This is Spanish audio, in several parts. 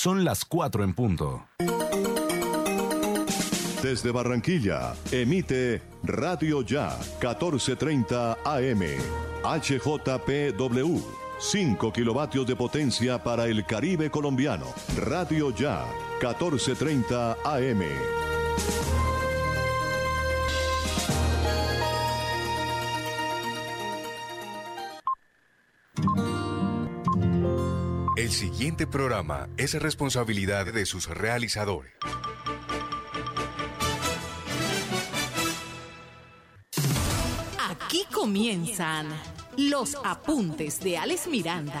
Son las 4 en punto. Desde Barranquilla, emite Radio Ya 1430 AM. HJPW. 5 kilovatios de potencia para el Caribe colombiano. Radio Ya 1430 AM. Siguiente programa es responsabilidad de sus realizadores. Aquí comienzan los apuntes de Alex Miranda.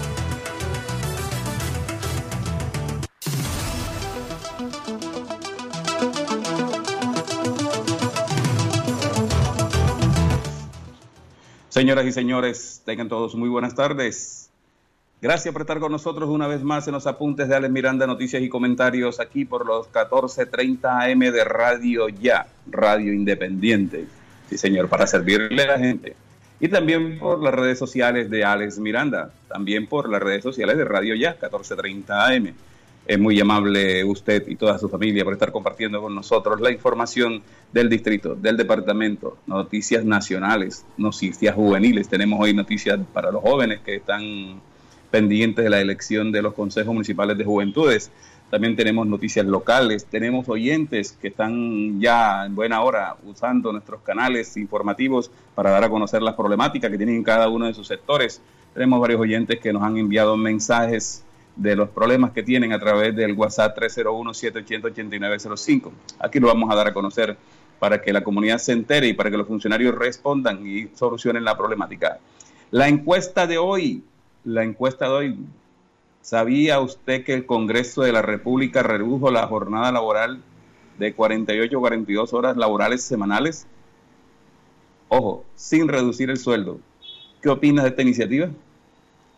Señoras y señores, tengan todos muy buenas tardes. Gracias por estar con nosotros una vez más en los apuntes de Alex Miranda, noticias y comentarios aquí por los 14:30 AM de Radio Ya, Radio Independiente. Sí, señor, para servirle a la gente. Y también por las redes sociales de Alex Miranda, también por las redes sociales de Radio Ya, 14:30 AM. Es muy amable usted y toda su familia por estar compartiendo con nosotros la información del distrito, del departamento, noticias nacionales, noticias juveniles. Tenemos hoy noticias para los jóvenes que están pendientes de la elección de los consejos municipales de juventudes. También tenemos noticias locales, tenemos oyentes que están ya en buena hora usando nuestros canales informativos para dar a conocer las problemáticas que tienen en cada uno de sus sectores. Tenemos varios oyentes que nos han enviado mensajes de los problemas que tienen a través del WhatsApp 301-780-8905. Aquí lo vamos a dar a conocer para que la comunidad se entere y para que los funcionarios respondan y solucionen la problemática. La encuesta de hoy, la encuesta de hoy, ¿sabía usted que el Congreso de la República redujo la jornada laboral de 48 a 42 horas laborales semanales? Ojo, sin reducir el sueldo. ¿Qué opina de esta iniciativa?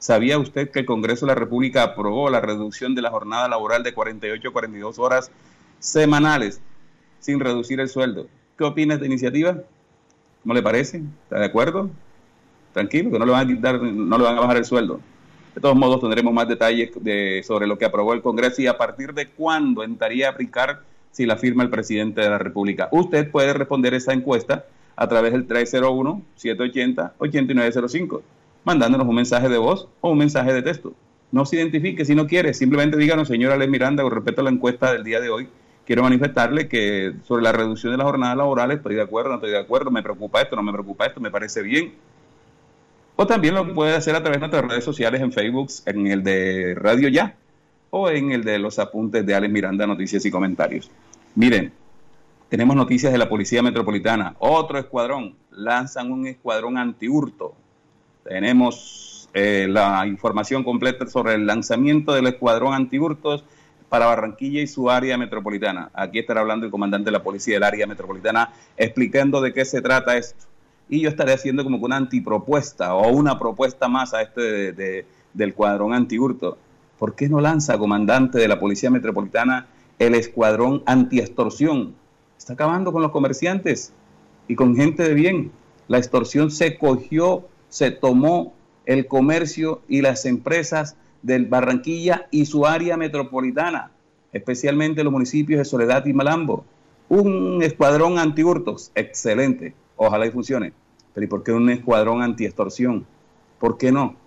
¿Sabía usted que el Congreso de la República aprobó la reducción de la jornada laboral de 48 a 42 horas semanales sin reducir el sueldo? ¿Qué opina de esta iniciativa? ¿Cómo le parece? ¿Está de acuerdo? Tranquilo, que no le van a quitar, no le van a bajar el sueldo. De todos modos, tendremos más detalles de, sobre lo que aprobó el Congreso y a partir de cuándo entraría a aplicar si la firma el presidente de la República. Usted puede responder esa encuesta a través del 301-780-8905 mandándonos un mensaje de voz o un mensaje de texto. No se identifique si no quiere, simplemente díganos, señora Ale Miranda, con respecto a la encuesta del día de hoy, quiero manifestarle que sobre la reducción de la jornada laboral estoy de acuerdo, no estoy de acuerdo, me preocupa esto, no me preocupa esto, me parece bien. O también lo puede hacer a través de nuestras redes sociales en Facebook, en el de Radio Ya o en el de los apuntes de Alex Miranda, noticias y comentarios. Miren, tenemos noticias de la Policía Metropolitana. Otro escuadrón, lanzan un escuadrón antihurto tenemos eh, la información completa sobre el lanzamiento del escuadrón antihurtos para Barranquilla y su área metropolitana. Aquí estará hablando el comandante de la policía del área metropolitana explicando de qué se trata esto. Y yo estaré haciendo como una antipropuesta o una propuesta más a este de, del escuadrón antihurto. ¿Por qué no lanza, comandante de la policía metropolitana, el escuadrón anti-extorsión? Está acabando con los comerciantes y con gente de bien. La extorsión se cogió se tomó el comercio y las empresas del Barranquilla y su área metropolitana, especialmente los municipios de Soledad y Malambo. Un escuadrón antihurtos, excelente, ojalá y funcione. Pero ¿y por qué un escuadrón anti-extorsión? ¿Por qué no?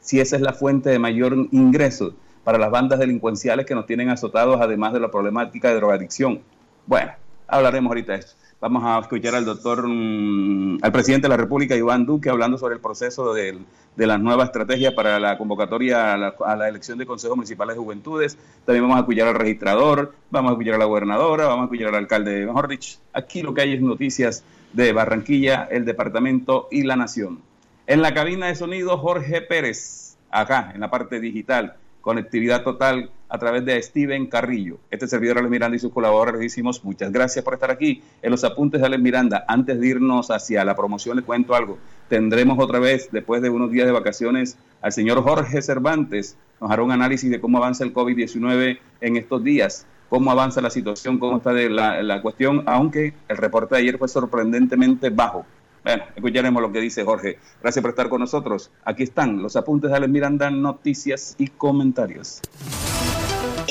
Si esa es la fuente de mayor ingreso para las bandas delincuenciales que nos tienen azotados, además de la problemática de drogadicción. Bueno, hablaremos ahorita de esto. Vamos a escuchar al doctor, mm, al presidente de la República, Iván Duque, hablando sobre el proceso de, de la nueva estrategia para la convocatoria a la, elección de consejos municipales de juventudes. También vamos a escuchar al registrador, vamos a escuchar a la gobernadora, vamos a escuchar al alcalde, mejor dicho, aquí lo que hay es noticias de Barranquilla, el departamento y la nación. En la cabina de sonido, Jorge Pérez, acá, en la parte digital, conectividad total a través de Steven Carrillo. Este servidor Alex Miranda y sus colaboradores les decimos muchas gracias por estar aquí en los apuntes de Alex Miranda. Antes de irnos hacia la promoción, les cuento algo. Tendremos otra vez, después de unos días de vacaciones, al señor Jorge Cervantes. Nos hará un análisis de cómo avanza el COVID-19 en estos días, cómo avanza la situación, cómo está la, la cuestión, aunque el reporte de ayer fue sorprendentemente bajo. Bueno, escucharemos lo que dice Jorge. Gracias por estar con nosotros. Aquí están los apuntes de Alex Miranda, noticias y comentarios.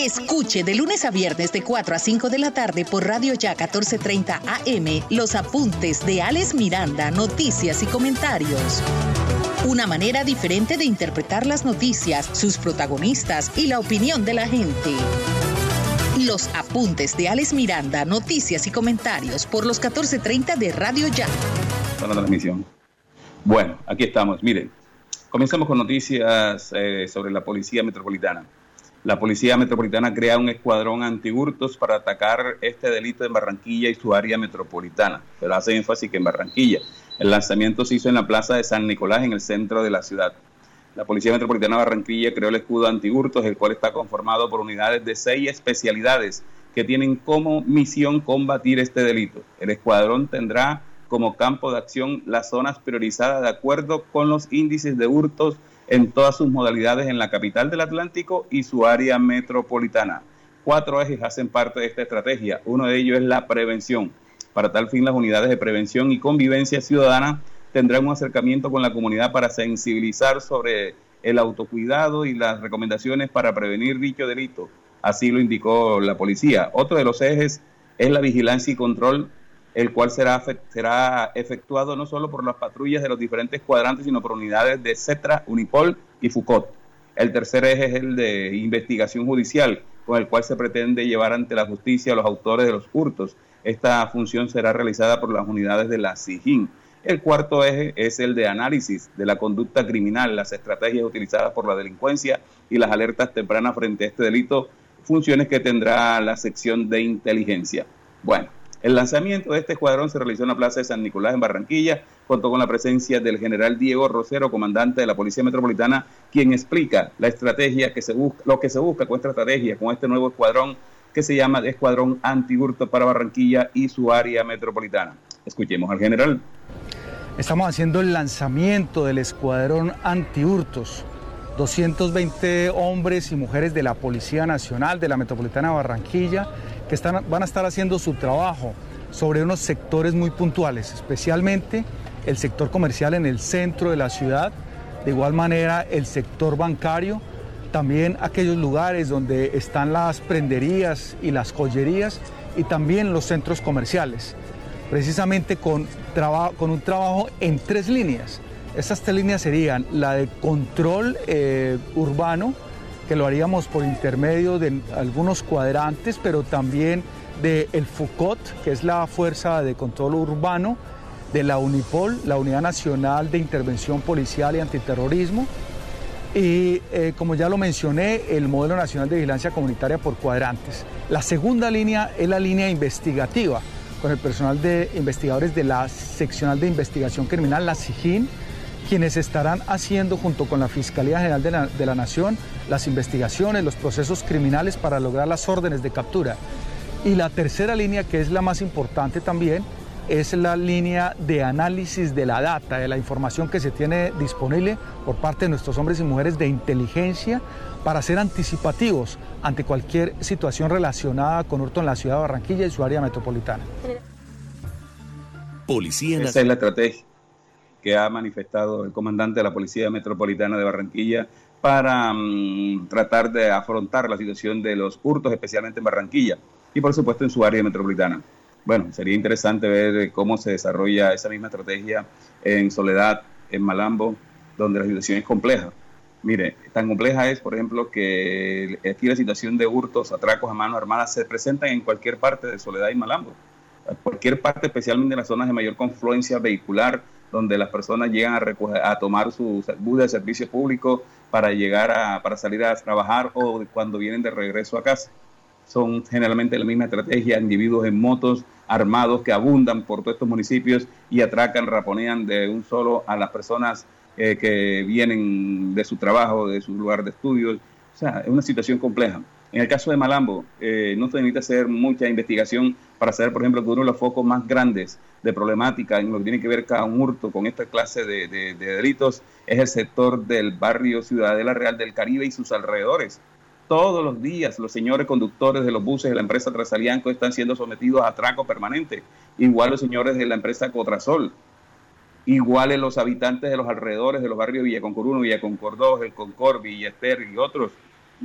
Escuche de lunes a viernes de 4 a 5 de la tarde por Radio Ya 1430 AM los apuntes de Alex Miranda, noticias y comentarios. Una manera diferente de interpretar las noticias, sus protagonistas y la opinión de la gente. Los apuntes de Alex Miranda, noticias y comentarios por los 1430 de Radio Ya. Para la transmisión. Bueno, aquí estamos. Miren, comenzamos con noticias eh, sobre la Policía Metropolitana. La Policía Metropolitana crea un escuadrón antihurtos para atacar este delito en Barranquilla y su área metropolitana, pero hace énfasis que en Barranquilla. El lanzamiento se hizo en la Plaza de San Nicolás, en el centro de la ciudad. La Policía Metropolitana de Barranquilla creó el escudo antihurtos, el cual está conformado por unidades de seis especialidades que tienen como misión combatir este delito. El escuadrón tendrá como campo de acción las zonas priorizadas de acuerdo con los índices de hurtos en todas sus modalidades en la capital del Atlántico y su área metropolitana. Cuatro ejes hacen parte de esta estrategia. Uno de ellos es la prevención. Para tal fin, las unidades de prevención y convivencia ciudadana tendrán un acercamiento con la comunidad para sensibilizar sobre el autocuidado y las recomendaciones para prevenir dicho delito. Así lo indicó la policía. Otro de los ejes es la vigilancia y control el cual será, efectuado no solo por las patrullas de los diferentes cuadrantes, sino por unidades de CETRA, Unipol y FUCOT. El tercer eje es el de investigación judicial, con el cual se pretende llevar ante la justicia a los autores de los hurtos. Esta función será realizada por las unidades de la SIGIN. El cuarto eje es el de análisis de la conducta criminal, las estrategias utilizadas por la delincuencia y las alertas tempranas frente a este delito, funciones que tendrá la sección de inteligencia. Bueno, el lanzamiento de este escuadrón se realizó en la Plaza de San Nicolás en Barranquilla, contó con la presencia del general Diego Rosero, comandante de la Policía Metropolitana, quien explica la estrategia que se busca, lo que se busca con esta estrategia, con este nuevo escuadrón que se llama Escuadrón Antihurto para Barranquilla y su área metropolitana. Escuchemos al general. Estamos haciendo el lanzamiento del Escuadrón Antihurtos. 220 hombres y mujeres de la Policía Nacional de la Metropolitana de Barranquilla que están, van a estar haciendo su trabajo sobre unos sectores muy puntuales, especialmente el sector comercial en el centro de la ciudad, de igual manera el sector bancario, también aquellos lugares donde están las prenderías y las joyerías y también los centros comerciales, precisamente con, con un trabajo en tres líneas. Estas tres líneas serían la de control eh, urbano, que lo haríamos por intermedio de algunos cuadrantes, pero también del el FUCOT, que es la Fuerza de Control Urbano, de la UNIPOL, la Unidad Nacional de Intervención Policial y Antiterrorismo, y eh, como ya lo mencioné, el Modelo Nacional de Vigilancia Comunitaria por cuadrantes. La segunda línea es la línea investigativa, con el personal de investigadores de la Seccional de Investigación Criminal, la SIGIN, quienes estarán haciendo junto con la Fiscalía General de la, de la, Nación las investigaciones, los procesos criminales para lograr las órdenes de captura. Y la tercera línea, que es la más importante también, es la línea de análisis de la data, de la información que se tiene disponible por parte de nuestros hombres y mujeres de inteligencia para ser anticipativos ante cualquier situación relacionada con hurto en la ciudad de Barranquilla y su área metropolitana. Policía Esa es la estrategia que ha manifestado el comandante de la Policía Metropolitana de Barranquilla para um, tratar de afrontar la situación de los hurtos, especialmente en Barranquilla y por supuesto en su área metropolitana. Bueno, sería interesante ver cómo se desarrolla esa misma estrategia en Soledad, en Malambo, donde la situación es compleja. Mire, tan compleja es, por ejemplo, que aquí la situación de hurtos, atracos a manos armadas se presentan en cualquier parte de Soledad y Malambo. Cualquier parte, especialmente en las zonas de mayor confluencia vehicular, donde las personas llegan a, a tomar su bus de servicio público para llegar a, para salir a trabajar o cuando vienen de regreso a casa. Son generalmente la misma estrategia, individuos en motos armados que abundan por todos estos municipios y atracan, raponean de un solo a las personas eh, que vienen de su trabajo, de su lugar de estudios. O sea, es una situación compleja. En el caso de Malambo, eh, no se necesita hacer mucha investigación para saber, por ejemplo, que uno de los focos más grandes de problemática en lo que tiene que ver con hurto, con esta clase de, de, delitos, es el sector del barrio Ciudadela Real del Caribe y sus alrededores. Todos los días los señores conductores de los buses de la empresa Trasalianco están siendo sometidos a atraco permanente. Igual los señores de la empresa Cotrasol. Igual los habitantes de los alrededores de los barrios Villaconcor 1, Villaconcor 2, el Concord, Villester y otros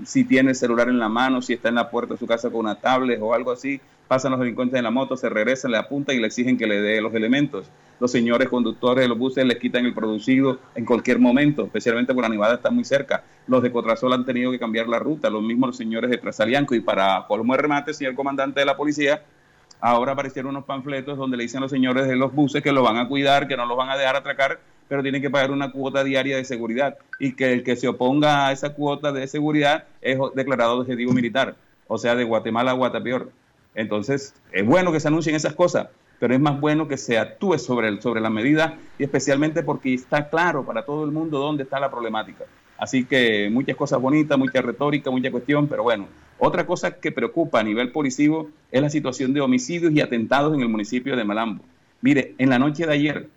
si tiene el celular en la mano, si está en la puerta de su casa con una tablet o algo así, pasan los delincuentes en la moto, se regresan, le apuntan y le exigen que le dé los elementos. Los señores conductores de los buses les quitan el producido en cualquier momento, especialmente porque la Nevada está muy cerca. Los de Cotrasol han tenido que cambiar la ruta, los mismos los señores de Trasalianco. Y para colmo de remate, señor comandante de la policía, ahora aparecieron unos panfletos donde le dicen a los señores de los buses que lo van a cuidar, que no los van a dejar atracar pero tienen que pagar una cuota diaria de seguridad y que el que se oponga a esa cuota de seguridad es declarado objetivo militar, o sea, de Guatemala a Guatapeor. Entonces, es bueno que se anuncien esas cosas, pero es más bueno que se actúe sobre, el, sobre la medida y especialmente porque está claro para todo el mundo dónde está la problemática. Así que muchas cosas bonitas, mucha retórica, mucha cuestión, pero bueno, otra cosa que preocupa a nivel policivo es la situación de homicidios y atentados en el municipio de Malambo. Mire, en la noche de ayer,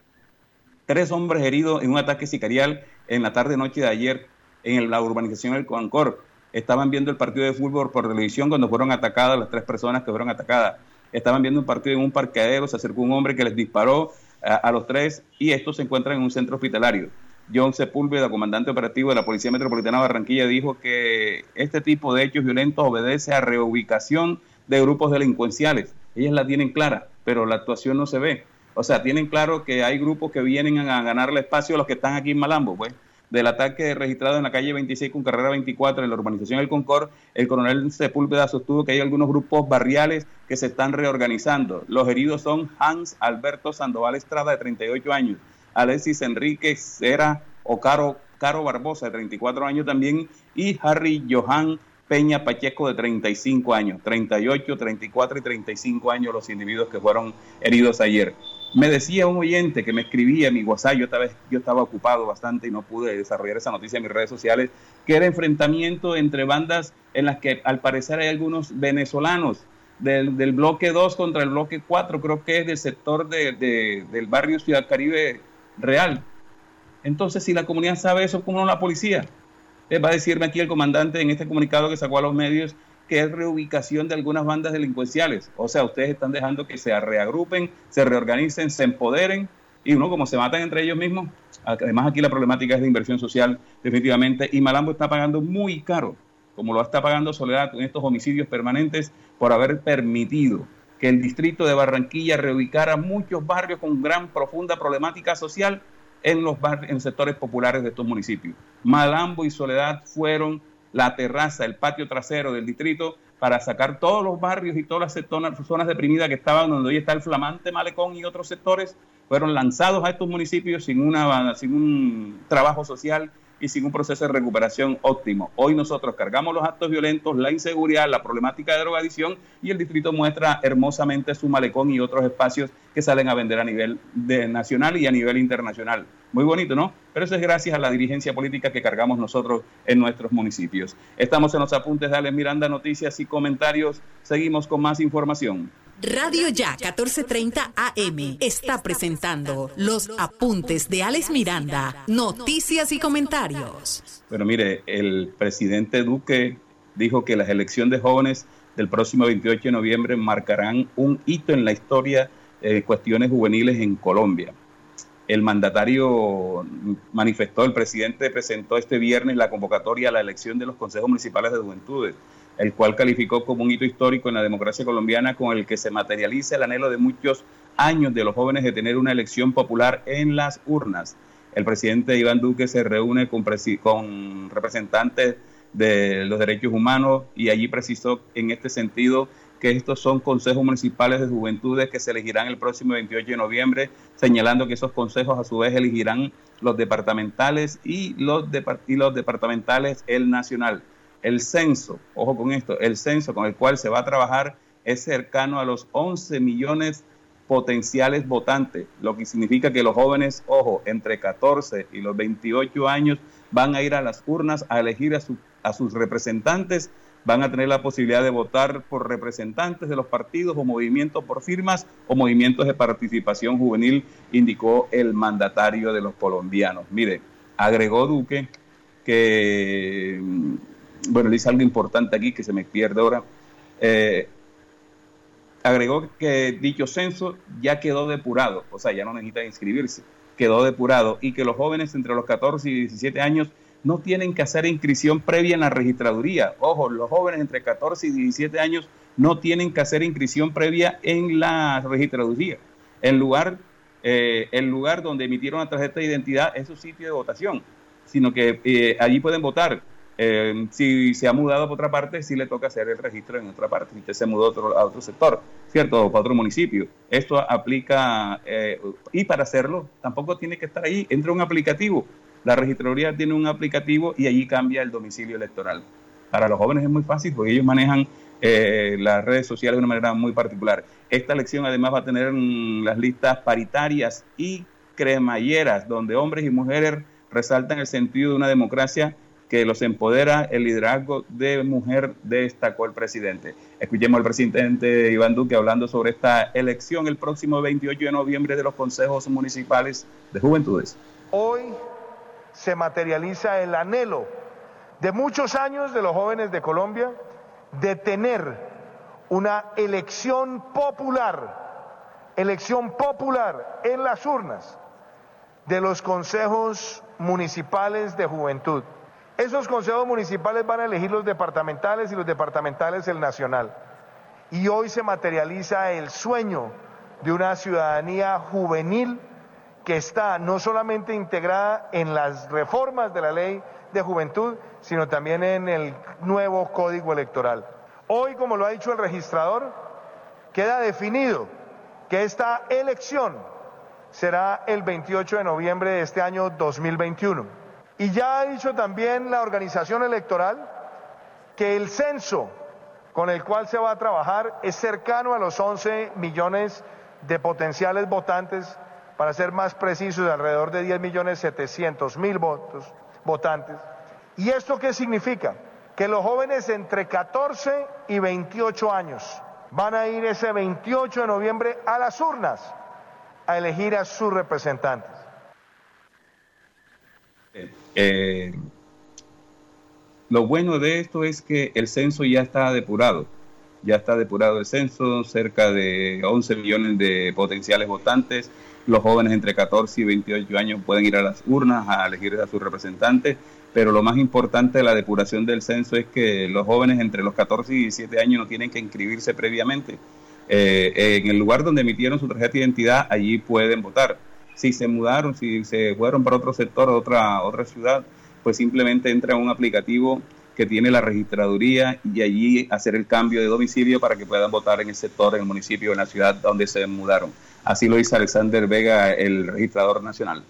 tres hombres heridos en un ataque sicarial en la tarde-noche de ayer en la urbanización del Coancor. Estaban viendo el partido de fútbol por televisión cuando fueron atacadas las tres personas que fueron atacadas. Estaban viendo un partido en un parqueadero, se acercó un hombre que les disparó a, los tres y estos se encuentran en un centro hospitalario. John Sepúlveda, comandante operativo de la Policía Metropolitana de Barranquilla, dijo que este tipo de hechos violentos obedece a reubicación de grupos delincuenciales. Ellas la tienen clara, pero la actuación no se ve. O sea, tienen claro que hay grupos que vienen a ganarle espacio a los que están aquí en Malambo, pues. Del ataque registrado en la calle 26 con carrera 24 en la urbanización del Concord, el coronel Sepúlveda sostuvo que hay algunos grupos barriales que se están reorganizando. Los heridos son Hans Alberto Sandoval Estrada, de 38 años, Alexis Enrique Cera Ocaro Caro Barbosa, de 34 años también, y Harry Johan Peña Pacheco de 35 años, 38, 34 y 35 años los individuos que fueron heridos ayer. Me decía un oyente que me escribía en mi WhatsApp, yo estaba, yo estaba ocupado bastante y no pude desarrollar esa noticia en mis redes sociales, que era enfrentamiento entre bandas en las que al parecer hay algunos venezolanos del, bloque 2 contra el bloque 4, creo que es del sector del barrio Ciudad Caribe Real. Entonces, si la comunidad sabe eso, ¿cómo no la policía? Eh, va a decirme aquí el comandante en este comunicado que sacó a los medios que es reubicación de algunas bandas delincuenciales. O sea, ustedes están dejando que se reagrupen, se reorganicen, se empoderen y uno como se matan entre ellos mismos. Además aquí la problemática es de inversión social definitivamente y Malambo está pagando muy caro, como lo está pagando Soledad con estos homicidios permanentes por haber permitido que el distrito de Barranquilla reubicara muchos barrios con gran profunda problemática social en los en sectores populares de estos municipios. Malambo y Soledad fueron la terraza, el patio trasero del distrito para sacar todos los barrios y todas las zonas deprimidas que estaban donde hoy está el flamante malecón y otros sectores, fueron lanzados a estos municipios sin, una, sin un trabajo social y sin un proceso de recuperación óptimo. Hoy nosotros cargamos los actos violentos, la inseguridad, la problemática de drogadicción y el distrito muestra hermosamente su malecón y otros espacios que salen a vender a nivel nacional y a nivel internacional. Muy bonito, ¿no? Pero eso es gracias a la dirigencia política que cargamos nosotros en nuestros municipios. Estamos en los apuntes de Alex Miranda, noticias y comentarios. Seguimos con más información. Radio Ya 1430 AM está presentando los apuntes de Alex Miranda, noticias y comentarios. Bueno, mire, el presidente Duque dijo que las elecciones de jóvenes del próximo 28 de noviembre marcarán un hito en la historia de cuestiones juveniles en Colombia. El mandatario manifestó, el presidente presentó este viernes la convocatoria a la elección de los consejos municipales de juventudes el cual calificó como un hito histórico en la democracia colombiana con el que se materializa el anhelo de muchos años de los jóvenes de tener una elección popular en las urnas. El presidente Iván Duque se reúne con, representantes de los derechos humanos y allí precisó en este sentido que estos son consejos municipales de juventudes que se elegirán el próximo 28 de noviembre, señalando que esos consejos a su vez elegirán los departamentales y los, y los departamentales el nacional. El censo, ojo con esto, el censo con el cual se va a trabajar es cercano a los 11 millones potenciales votantes, lo que significa que los jóvenes, ojo, entre 14 y los 28 años van a ir a las urnas a elegir a, sus representantes van a tener la posibilidad de votar por representantes de los partidos o movimientos por firmas o movimientos de participación juvenil, indicó el mandatario de los colombianos. Mire, agregó Duque que, bueno, dice algo importante aquí que se me pierde ahora. Eh, agregó que dicho censo ya quedó depurado, o sea, ya no necesita inscribirse, quedó depurado y que los jóvenes entre los 14 y 17 años no tienen que hacer inscripción previa en la registraduría. Ojo, los jóvenes entre 14 y 17 años no tienen que hacer inscripción previa en la registraduría. El lugar, eh, el lugar donde emitieron la tarjeta de identidad es su sitio de votación, sino que eh, allí pueden votar. Eh, si se ha mudado a otra parte, sí le toca hacer el registro en otra parte. Si usted se mudó a otro, a otro sector, ¿cierto? O para otro municipio. Esto aplica, y para hacerlo, tampoco tiene que estar ahí. Entra un aplicativo la registraduría tiene un aplicativo y allí cambia el domicilio electoral. Para los jóvenes es muy fácil porque ellos manejan eh, las redes sociales de una manera muy particular. Esta elección además va a tener las listas paritarias y cremalleras, donde hombres y mujeres resaltan el sentido de una democracia que los empodera el liderazgo de mujer, destacó el presidente. Escuchemos al presidente Iván Duque hablando sobre esta elección el próximo 28 de noviembre de los consejos municipales de juventudes. Hoy se materializa el anhelo de muchos años de los jóvenes de Colombia de tener una elección popular, elección popular en las urnas de los consejos municipales de juventud. Esos consejos municipales van a elegir los departamentales y los departamentales el nacional. Y hoy se materializa el sueño de una ciudadanía juvenil que está no solamente integrada en las reformas de la ley de juventud, sino también en el nuevo código electoral. Hoy, como lo ha dicho el registrador, queda definido que esta elección será el 28 de noviembre de este año 2021. Y ya ha dicho también la organización electoral que el censo con el cual se va a trabajar es cercano a los 11 millones de potenciales votantes para ser más precisos, alrededor de 10 millones 700 mil votos, votantes. ¿Y esto qué significa? Que los jóvenes entre 14 y 28 años van a ir ese 28 de noviembre a las urnas a elegir a sus representantes. Eh, lo bueno de esto es que el censo ya está depurado. Ya está depurado el censo, cerca de 11 millones de potenciales votantes los jóvenes entre 14 y 28 años pueden ir a las urnas a elegir a sus representantes, pero lo más importante de la depuración del censo es que los jóvenes entre los 14 y 17 años no tienen que inscribirse previamente. Eh, en el lugar donde emitieron su tarjeta de identidad, allí pueden votar. Si se mudaron, si se fueron para otro sector, otra, otra ciudad, pues simplemente entra a un aplicativo que tiene la registraduría y allí hacer el cambio de domicilio para que puedan votar en el sector, en el municipio, en la ciudad donde se mudaron. Así lo hizo Alexander Vega, el registrador nacional.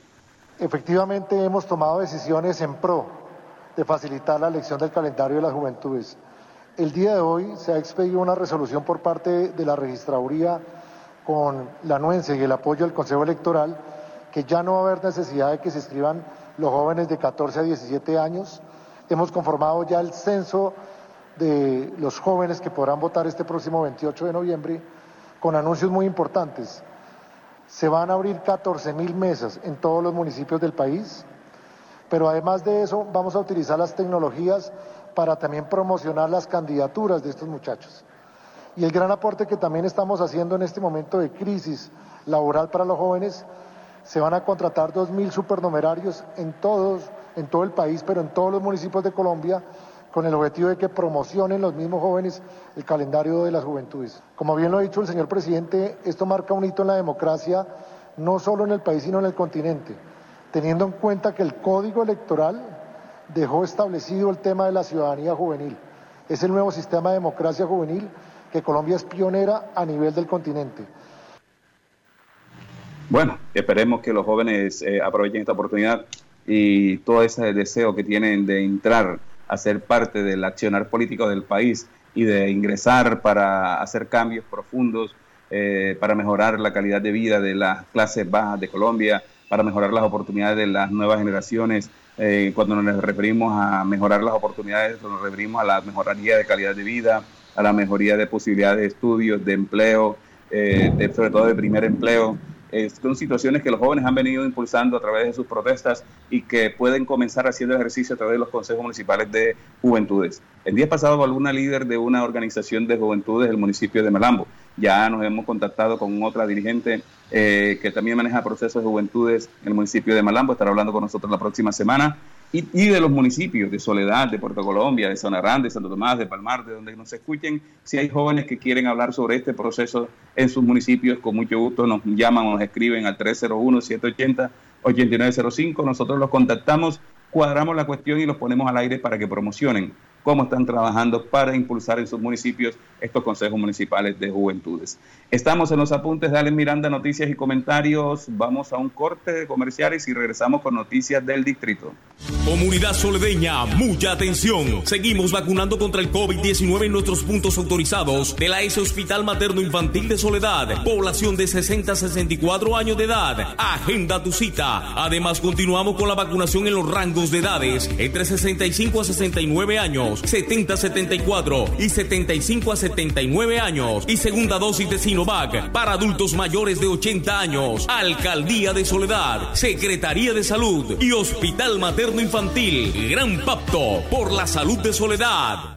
Efectivamente hemos tomado decisiones en pro de facilitar la elección del calendario de las juventudes. El día de hoy se ha expedido una resolución por parte de la registraduría con la anuencia y el apoyo del Consejo Electoral que ya no va a haber necesidad de que se inscriban los jóvenes de 14 a 17 años. Hemos conformado ya el censo de los jóvenes que podrán votar este próximo 28 de noviembre con anuncios muy importantes. Se van a abrir 14 mil mesas en todos los municipios del país, pero además de eso vamos a utilizar las tecnologías para también promocionar las candidaturas de estos muchachos. Y el gran aporte que también estamos haciendo en este momento de crisis laboral para los jóvenes, se van a contratar 2.000 supernumerarios en todos, en todo el país, pero en todos los municipios de Colombia, con el objetivo de que promocionen los mismos jóvenes el calendario de las juventudes. Como bien lo ha dicho el señor presidente, esto marca un hito en la democracia, no solo en el país, sino en el continente, teniendo en cuenta que el código electoral dejó establecido el tema de la ciudadanía juvenil. Es el nuevo sistema de democracia juvenil que Colombia es pionera a nivel del continente. Bueno, esperemos que los jóvenes eh, aprovechen esta oportunidad y todo ese deseo que tienen de entrar a ser parte del accionar político del país y de ingresar para hacer cambios profundos, eh, para mejorar la calidad de vida de las clases bajas de Colombia, para mejorar las oportunidades de las nuevas generaciones, eh, cuando nos referimos a mejorar las oportunidades, nos referimos a la mejoría de calidad de vida, a la mejoría de posibilidades de estudios, de empleo, eh, sobre todo de primer empleo. Son situaciones que los jóvenes han venido impulsando a través de sus protestas y que pueden comenzar haciendo ejercicio a través de los consejos municipales de juventudes. El día pasado alguna líder de una organización de juventudes del municipio de Malambo. Ya nos hemos contactado con otra dirigente eh, que también maneja procesos de juventudes en el municipio de Malambo. Estará hablando con nosotros la próxima semana y, de los municipios de Soledad, de Puerto Colombia, de Sonarán, de Santo Tomás, de Palmar, de donde nos escuchen. Si hay jóvenes que quieren hablar sobre este proceso en sus municipios, con mucho gusto nos llaman o nos escriben al 301-780-8905. Nosotros los contactamos, cuadramos la cuestión y los ponemos al aire para que promocionen cómo están trabajando para impulsar en sus municipios estos consejos municipales de juventudes. Estamos en los apuntes de Alex Miranda, noticias y comentarios. Vamos a un corte de comerciales y regresamos con noticias del distrito. Comunidad soledeña, mucha atención. Seguimos vacunando contra el COVID-19 en nuestros puntos autorizados de la S Hospital Materno Infantil de Soledad. Población de 60 a 64 años de edad. Agenda tu cita. Además, continuamos con la vacunación en los rangos de edades entre 65 a 69 años 70 a 74 y 75 a 79 años y segunda dosis de Sinovac para adultos mayores de 80 años. Alcaldía de Soledad, Secretaría de Salud y Hospital Materno Infantil. Gran pacto por la salud de Soledad.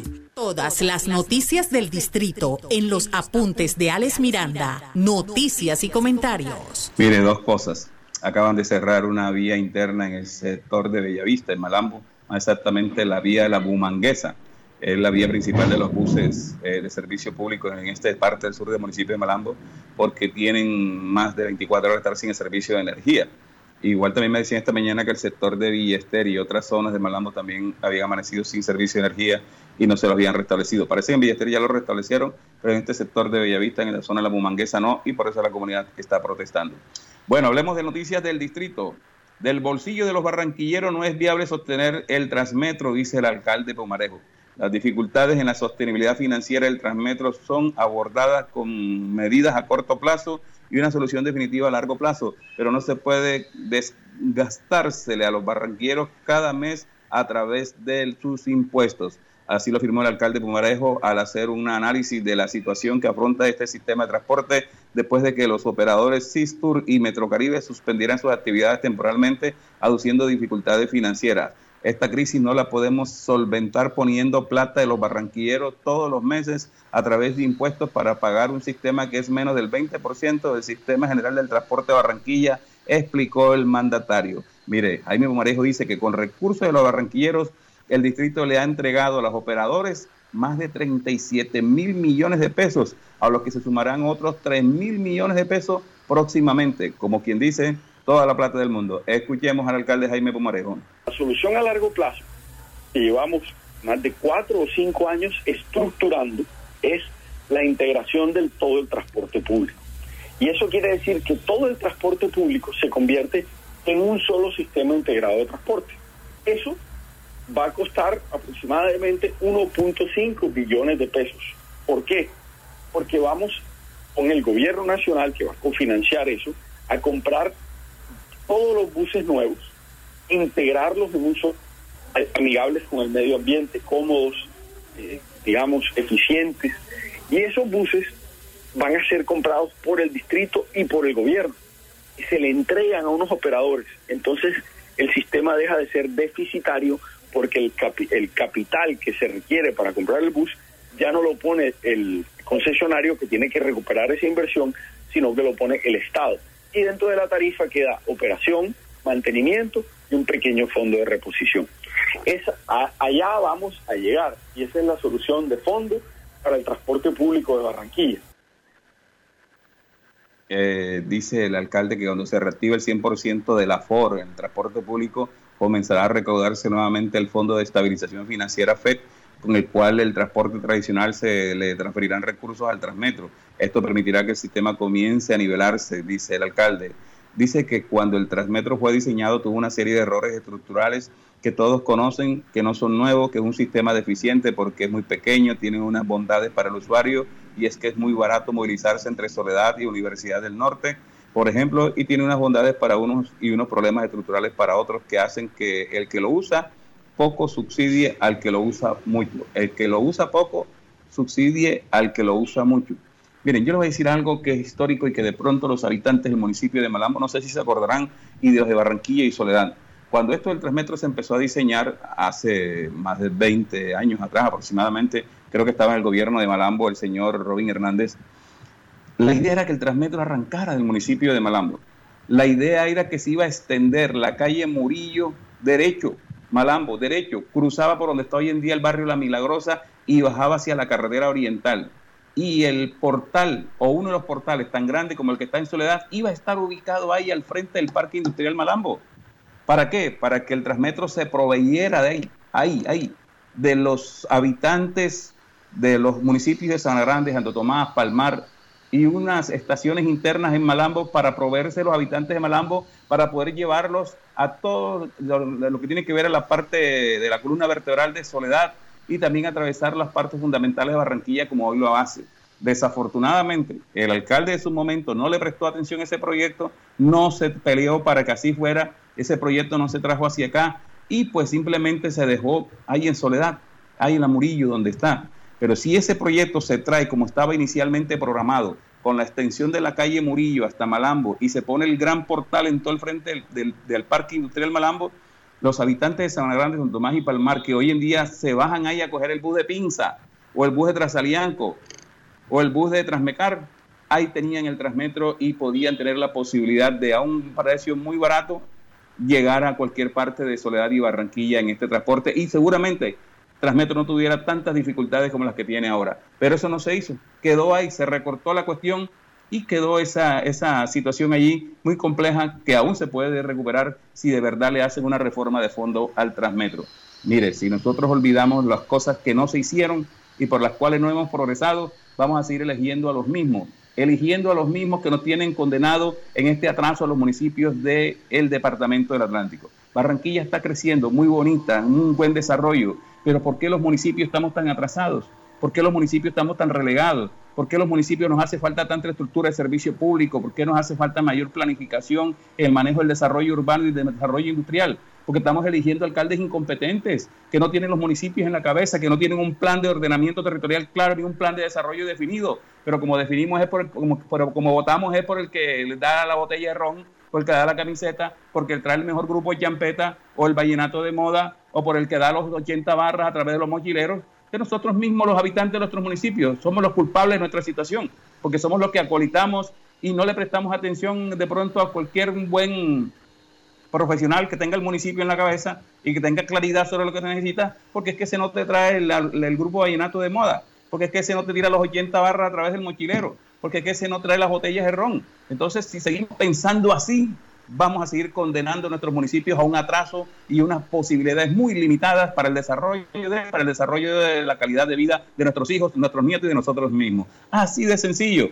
Todas las noticias del distrito en los apuntes de Alex Miranda, noticias y comentarios. Mire, dos cosas. Acaban de cerrar una vía interna en el sector de Bellavista, en Malambo, más exactamente la vía de la Bumanguesa. Es la vía principal de los buses eh, de servicio público en esta parte del sur del municipio de Malambo, porque tienen más de 24 horas de estar sin el servicio de energía. Igual también me decían esta mañana que el sector de Villester y otras zonas de Malambo también habían amanecido sin servicio de energía y no se lo habían restablecido. Parece que en Villester ya lo restablecieron, pero en este sector de Bellavista, en la zona de la Bumanguesa, no, y por eso la comunidad está protestando. Bueno, hablemos de noticias del distrito. Del bolsillo de los barranquilleros no es viable sostener el Transmetro, dice el alcalde Pomarejo. Las dificultades en la sostenibilidad financiera del Transmetro son abordadas con medidas a corto plazo y una solución definitiva a largo plazo, pero no se puede desgastársele a los barranquilleros cada mes a través de sus impuestos. Así lo firmó el alcalde Pumarejo al hacer un análisis de la situación que afronta este sistema de transporte después de que los operadores Sistur y Metrocaribe suspendieran sus actividades temporalmente, aduciendo dificultades financieras. Esta crisis no la podemos solventar poniendo plata de los barranquilleros todos los meses a través de impuestos para pagar un sistema que es menos del 20% del sistema general del transporte de Barranquilla, explicó el mandatario. Mire, Jaime Pumarejo dice que con recursos de los barranquilleros el distrito le ha entregado a los operadores más de 37 mil millones de pesos, a los que se sumarán otros 3 mil millones de pesos próximamente, como quien dice, toda la plata del mundo. Escuchemos al alcalde Jaime Pomarejo. La solución a largo plazo, que llevamos más de cuatro o cinco años estructurando, es la integración del todo el transporte público. Y eso quiere decir que todo el transporte público se convierte en un solo sistema integrado de transporte. Eso va a costar aproximadamente 1.5 billones de pesos. ¿Por qué? Porque vamos con el gobierno nacional, que va a cofinanciar eso, a comprar todos los buses nuevos, integrarlos en uso amigables con el medio ambiente, cómodos, eh, digamos, eficientes. Y esos buses van a ser comprados por el distrito y por el gobierno. Y se le entregan a unos operadores. Entonces, el sistema deja de ser deficitario porque el, el capital que se requiere para comprar el bus ya no lo pone el concesionario que tiene que recuperar esa inversión, sino que lo pone el Estado. Y dentro de la tarifa queda operación, mantenimiento y un pequeño fondo de reposición. Es, allá vamos a llegar y esa es la solución de fondo para el transporte público de Barranquilla. Eh, dice el alcalde que cuando se reactive el 100% del aforo en el transporte público, comenzará a recaudarse nuevamente el Fondo de Estabilización Financiera FED, con el cual el transporte tradicional se le transferirán recursos al Transmetro. Esto permitirá que el sistema comience a nivelarse, dice el alcalde. Dice que cuando el Transmetro fue diseñado tuvo una serie de errores estructurales que todos conocen, que no son nuevos, que es un sistema deficiente porque es muy pequeño, tiene unas bondades para el usuario y es que es muy barato movilizarse entre Soledad y Universidad del Norte, por ejemplo, y tiene unas bondades para unos y unos problemas estructurales para otros que hacen que el que lo usa poco subsidie al que lo usa mucho. El que lo usa poco subsidie al que lo usa mucho. Miren, yo les voy a decir algo que es histórico y que de pronto los habitantes del municipio de Malambo, no sé si se acordarán, y de los de Barranquilla y Soledad, cuando esto del 3 metros se empezó a diseñar hace más de 20 años atrás aproximadamente, creo que estaba en el gobierno de Malambo el señor Robin Hernández, la idea era que el Transmetro arrancara del municipio de Malambo. La idea era que se iba a extender la calle Murillo derecho, Malambo derecho, cruzaba por donde está hoy en día el barrio La Milagrosa y bajaba hacia la carretera oriental. Y el portal, o uno de los portales tan grande como el que está en Soledad, iba a estar ubicado ahí al frente del Parque Industrial Malambo. ¿Para qué? Para que el Transmetro se proveyera de ahí, ahí, ahí, de los habitantes de los municipios de San Grande, Santo Tomás, Palmar y unas estaciones internas en Malambo para proveerse los habitantes de Malambo para poder llevarlos a todo lo, que tiene que ver a la parte de la columna vertebral de Soledad y también atravesar las partes fundamentales de Barranquilla como hoy lo hace. Desafortunadamente, el alcalde de su momento no le prestó atención a ese proyecto, no se peleó para que así fuera ese proyecto no se trajo hacia acá y pues simplemente se dejó ahí en soledad, ahí en la Murillo donde está. Pero si ese proyecto se trae como estaba inicialmente programado, con la extensión de la calle Murillo hasta Malambo y se pone el gran portal en todo el frente del, Parque Industrial Malambo, los habitantes de San Grande, San Tomás y Palmar, que hoy en día se bajan ahí a coger el bus de Pinza o el bus de Trasalianco o el bus de Transmecar, ahí tenían el Transmetro y podían tener la posibilidad de a un precio muy barato llegar a cualquier parte de Soledad y Barranquilla en este transporte. Y seguramente Transmetro no tuviera tantas dificultades como las que tiene ahora. Pero eso no se hizo. Quedó ahí, se recortó la cuestión y quedó esa, esa situación allí muy compleja que aún se puede recuperar si de verdad le hacen una reforma de fondo al Transmetro. Mire, si nosotros olvidamos las cosas que no se hicieron y por las cuales no hemos progresado, vamos a seguir eligiendo a los mismos eligiendo a los mismos que nos tienen condenado en este atraso a los municipios del Departamento del Atlántico. Barranquilla está creciendo, muy bonita, un buen desarrollo, pero ¿por qué los municipios estamos tan atrasados? ¿Por qué los municipios estamos tan relegados? ¿Por qué los municipios nos hace falta tanta estructura de servicio público? ¿Por qué nos hace falta mayor planificación en el manejo del desarrollo urbano y del desarrollo industrial? porque estamos eligiendo alcaldes incompetentes, que no tienen los municipios en la cabeza, que no tienen un plan de ordenamiento territorial claro ni un plan de desarrollo definido. Pero como definimos es por, como, como votamos es por el que le da la botella de ron, por el que da la camiseta, porque trae el mejor grupo de champeta o el vallenato de moda, o por el que da los 80 barras a través de los mochileros, que nosotros mismos, los habitantes de nuestros municipios, somos los culpables de nuestra situación, porque somos los que acolitamos y no le prestamos atención de pronto a cualquier buen profesional que tenga el municipio en la cabeza y que tenga claridad sobre lo que se necesita, porque es que se no te trae el, grupo vallenato de moda, porque es que se no te tira los 80 barras a través del mochilero, porque que se no trae las botellas de ron. Entonces, si seguimos pensando así, vamos a seguir condenando a nuestros municipios a un atraso y unas posibilidades muy limitadas para el desarrollo de, para el desarrollo de la calidad de vida de nuestros hijos, de nuestros nietos y de nosotros mismos. Así de sencillo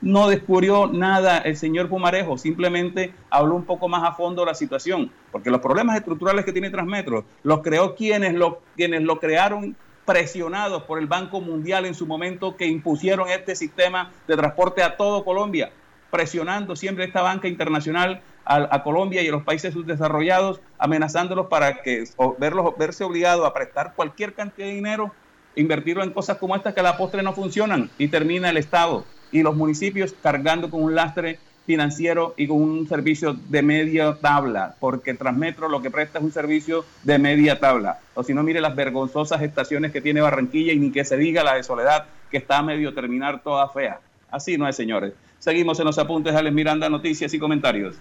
no descubrió nada el señor Pumarejo, simplemente habló un poco más a fondo de la situación, porque los problemas estructurales que tiene Transmetro los creó quienes quienes lo crearon presionados por el Banco Mundial en su momento que impusieron este sistema de transporte a todo Colombia, presionando siempre esta banca internacional a, Colombia y a los países subdesarrollados, amenazándolos para que verlos, verse obligados a prestar cualquier cantidad de dinero, invertirlo en cosas como estas que a la postre no funcionan y termina el Estado y los municipios cargando con un lastre financiero y con un servicio de media tabla, porque Transmetro lo que presta es un servicio de media tabla. O si no, mire las vergonzosas estaciones que tiene Barranquilla y ni que se diga la de Soledad, que está a medio terminar toda fea. Así no es, señores. Seguimos en los apuntes de Alex Miranda, noticias y comentarios.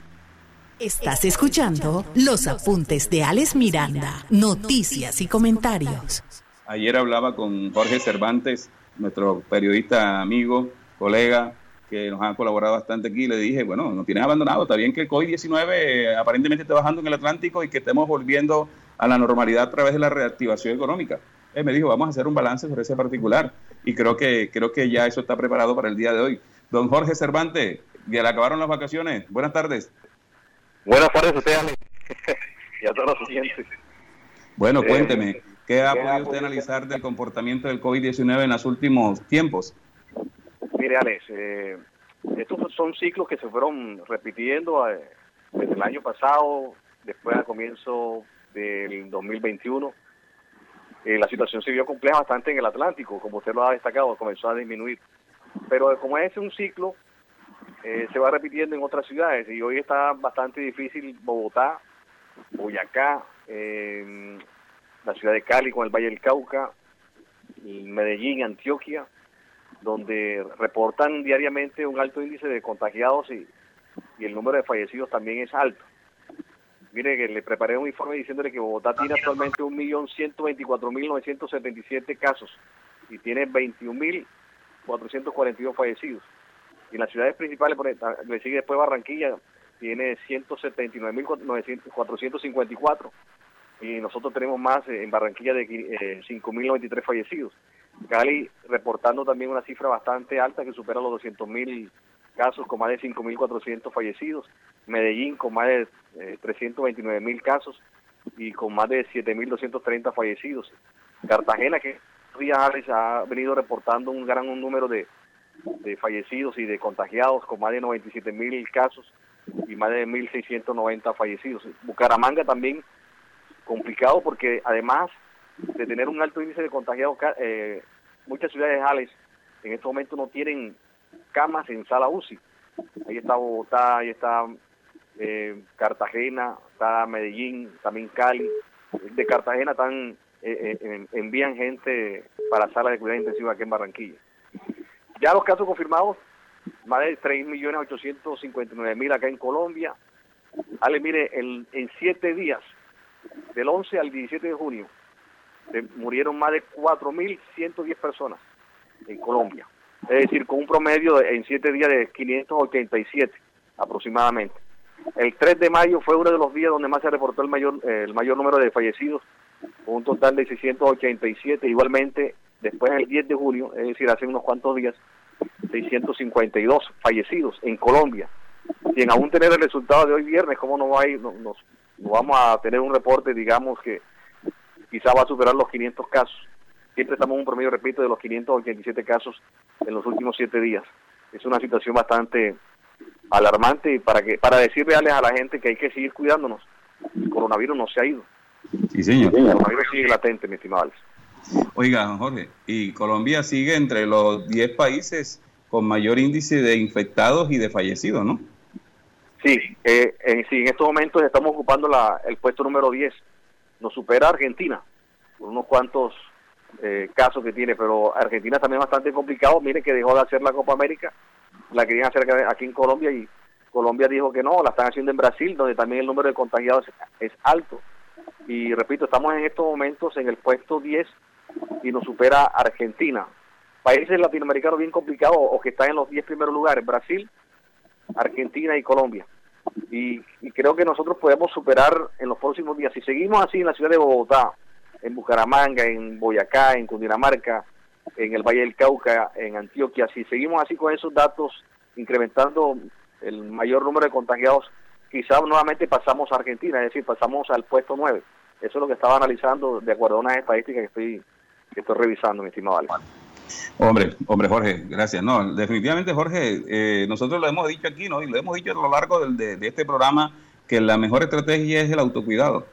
Estás escuchando los apuntes de Alex Miranda, noticias y comentarios. Ayer hablaba con Jorge Cervantes, nuestro periodista amigo, colega, que nos ha colaborado bastante aquí. Le dije, bueno, no tienes abandonado. Está bien que el COVID-19 eh, aparentemente esté bajando en el Atlántico y que estemos volviendo a la normalidad a través de la reactivación económica. Él me dijo, vamos a hacer un balance sobre ese particular. Y creo que, creo que ya eso está preparado para el día de hoy. Don Jorge Cervantes, ya le acabaron las vacaciones. Buenas tardes. Buenas tardes a usted, y a todos los oyentes. Bueno, eh, cuénteme, ¿qué ha podido usted analizar del comportamiento del COVID-19 en los últimos tiempos? Mire, Alex, eh, estos son ciclos que se fueron repitiendo eh, desde el año pasado, después al comienzo del 2021. Eh, la situación se vio compleja bastante en el Atlántico, como usted lo ha destacado, comenzó a disminuir. Pero como es un ciclo, se va repitiendo en otras ciudades y hoy está bastante difícil Bogotá, Boyacá, la ciudad de Cali con el Valle del Cauca, Medellín, Antioquia, donde reportan diariamente un alto índice de contagiados y, el número de fallecidos también es alto. Mire que le preparé un informe diciéndole que Bogotá tiene actualmente 1.124.977 casos y tiene 21.442 fallecidos. Y las ciudades principales, le sigue después Barranquilla, tiene 179.454 y nosotros tenemos más en Barranquilla de 5.093 eh, fallecidos. Cali reportando también una cifra bastante alta que supera los 200.000 casos con más de 5.400 fallecidos. Medellín con más de 329.000 eh, casos y con más de 7.230 fallecidos. Cartagena que días ha venido reportando un gran número de, de fallecidos y de contagiados con más de 97.000 casos y más de 1.690 fallecidos. Bucaramanga también complicado porque además de tener un alto índice de contagiados, eh, muchas ciudades Alex en este momento no tienen camas en sala UCI. Ahí está Bogotá, ahí está eh, Cartagena, está Medellín, también Cali. De Cartagena están eh, envían gente para salas de cuidado intensiva aquí en Barranquilla. Ya los casos confirmados, más de 3.859.000 acá en Colombia. Ale, mire, en, en siete días, del 11 al 17 de junio, murieron más de 4.110 personas en Colombia. Es decir, con un promedio en siete días de 587 aproximadamente. El 3 de mayo fue uno de los días donde más se reportó el mayor, el mayor número de fallecidos, con un total de 687. Igualmente, después el 10 de junio, es decir, hace unos cuantos días, 652 fallecidos en Colombia. Sin aún tener el resultado de hoy viernes, ¿cómo no, va no, nos, no vamos a tener un reporte, digamos, que quizá va a superar los 500 casos. Siempre estamos en un promedio, repito, de los 587 casos en los últimos siete días. Es una situación bastante alarmante para que para decirle a la gente que hay que seguir cuidándonos. El coronavirus no se ha ido. Sí, señor. El coronavirus sigue latente, mi estimado Oiga, Jorge, y Colombia sigue entre los 10 países con mayor índice de infectados y de fallecidos, ¿no? Sí, eh, en, sí, en estos momentos estamos ocupando la, el puesto número 10 nos supera Argentina, por unos cuantos eh, casos que tiene, pero Argentina también es bastante complicado. Mire que dejó de hacer la Copa América, la querían hacer aquí en Colombia y Colombia dijo que no, la están haciendo en Brasil, donde también el número de contagiados es alto. Y repito, estamos en estos momentos en el puesto 10 y nos supera Argentina. Países latinoamericanos bien complicados o que están en los 10 primeros lugares, Brasil, Argentina y Colombia y, creo que nosotros podemos superar en los próximos días. Si seguimos así en la ciudad de Bogotá, en Bucaramanga, en Boyacá, en Cundinamarca, en el Valle del Cauca, en Antioquia, si seguimos así con esos datos, incrementando el mayor número de contagiados, quizás nuevamente pasamos a Argentina, es decir, pasamos al puesto 9. Eso es lo que estaba analizando de acuerdo a unas estadísticas que estoy, que estoy revisando, mi estimado Alejandro. Hombre, hombre Jorge, gracias. No, definitivamente Jorge, eh, nosotros lo hemos dicho aquí, ¿no? Y lo hemos dicho a lo largo de, este programa que la mejor estrategia es el autocuidado.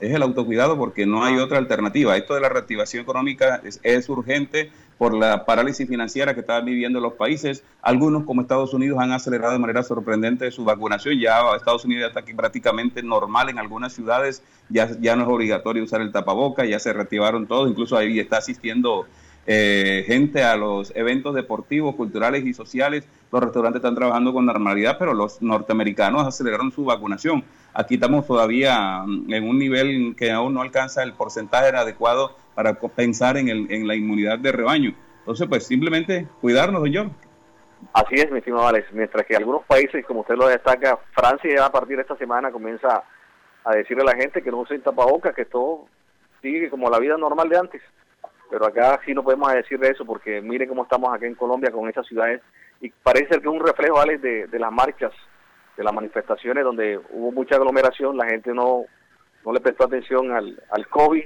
es el autocuidado porque no hay otra alternativa. Esto de la reactivación económica es, urgente por la parálisis financiera que están viviendo los países. Algunos, como Estados Unidos, han acelerado de manera sorprendente su vacunación. Ya Estados Unidos está aquí prácticamente normal en algunas ciudades. Ya, ya no es obligatorio usar el tapaboca, ya se reactivaron todos. Incluso ahí está asistiendo eh, gente a los eventos deportivos, culturales y sociales. Los restaurantes están trabajando con normalidad, pero los norteamericanos aceleraron su vacunación. Aquí estamos todavía mm, en un nivel que aún no alcanza el porcentaje adecuado para pensar en, el, en la inmunidad de rebaño. Entonces, pues simplemente cuidarnos, don Así es, mi estimado Alex. Mientras que algunos países, como usted lo destaca, Francia ya a partir de esta semana comienza a decirle a la gente que no usen tapabocas, que todo sigue como la vida normal de antes. Pero acá sí no podemos decirle eso porque mire cómo estamos aquí en Colombia con esas ciudades y parece ser que es un reflejo, Alex, de, de las marchas de las manifestaciones donde hubo mucha aglomeración, la gente no, no le prestó atención al, al COVID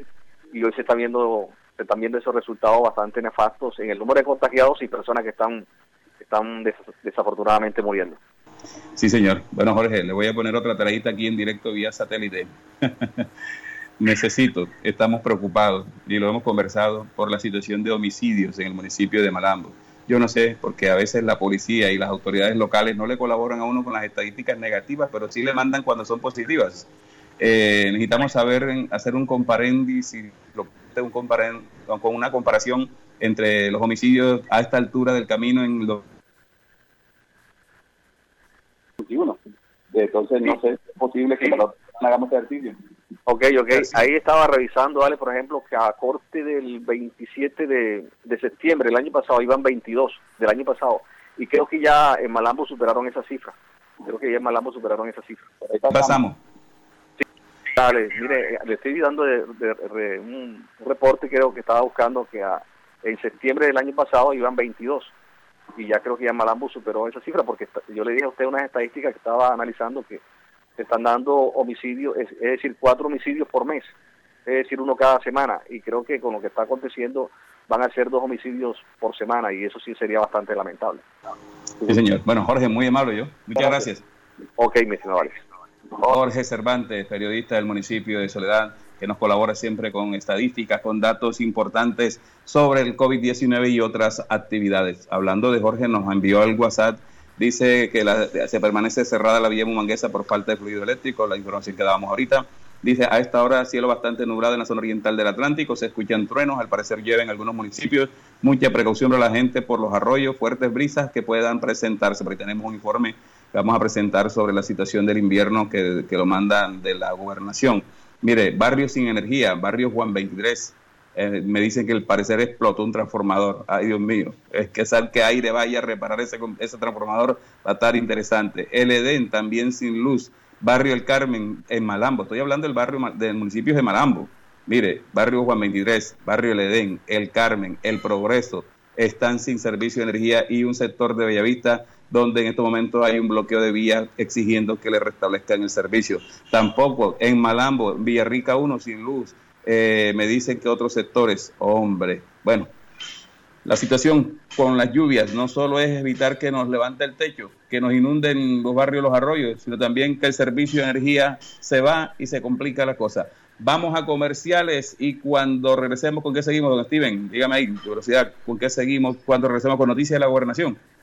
y hoy se está viendo se están viendo esos resultados bastante nefastos en el número de contagiados y personas que están están desafortunadamente muriendo. Sí, señor. Bueno, Jorge, le voy a poner otra tarjeta aquí en directo vía satélite. Necesito, estamos preocupados y lo hemos conversado por la situación de homicidios en el municipio de Malambo. Yo no sé, porque a veces la policía y las autoridades locales no le colaboran a uno con las estadísticas negativas, pero sí le mandan cuando son positivas. Eh, necesitamos saber, hacer un comparéndis un con una comparación entre los homicidios a esta altura del camino en los entonces no sé, es posible que hagamos ejercicio. Ok, ok. Ahí estaba revisando, vale, por ejemplo, que a corte del 27 de, septiembre del año pasado iban 22 del año pasado. Y creo que ya en Malambo superaron esa cifra. Creo que ya en Malambo superaron esa cifra. pasamos. Sí. Dale, mire, le estoy dando de, un, reporte, creo que estaba buscando que en septiembre del año pasado iban 22 y ya creo que ya Malambo superó esa cifra porque yo le dije a usted unas estadísticas que estaba analizando que se están dando homicidios, es, decir, cuatro homicidios por mes, es decir, uno cada semana, y creo que con lo que está aconteciendo van a ser dos homicidios por semana, y eso sí sería bastante lamentable. Sí, señor. Bueno, Jorge, muy amable yo. Muchas gracias. Ok, mi señor Jorge Cervantes, periodista del municipio de Soledad, que nos colabora siempre con estadísticas, con datos importantes sobre el COVID-19 y otras actividades. Hablando de Jorge, nos envió el WhatsApp Dice que se permanece cerrada la vía Mumanguesa por falta de fluido eléctrico, la información que dábamos ahorita. Dice, a esta hora cielo bastante nublado en la zona oriental del Atlántico, se escuchan truenos, al parecer llueve en algunos municipios, mucha precaución para la gente por los arroyos, fuertes brisas que puedan presentarse, porque tenemos un informe que vamos a presentar sobre la situación del invierno que, que lo mandan de la gobernación. Mire, barrio sin energía, barrio Juan 23, eh, me dicen que el parecer explotó un transformador. Ay, Dios mío, es que saber que aire vaya a reparar ese, ese transformador va a estar interesante. El Edén también sin luz. Barrio El Carmen en Malambo. Estoy hablando del barrio del municipio de Malambo. Mire, barrio Juan 23, barrio El Edén, El Carmen, El Progreso, están sin servicio de energía y un sector de Bellavista donde en estos momentos hay un bloqueo de vías exigiendo que le restablezcan el servicio. Tampoco en Malambo, Villarrica 1 sin luz, eh, me dicen que otros sectores, hombre, bueno, la situación con las lluvias no solo es evitar que nos levante el techo, que nos inunden los barrios, los arroyos, sino también que el servicio de energía se va y se complica la cosa. Vamos a comerciales y cuando regresemos, ¿con qué seguimos, don Steven? Dígame ahí, curiosidad, ¿con qué seguimos cuando regresemos con noticias de la gobernación?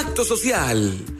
Pacto Social.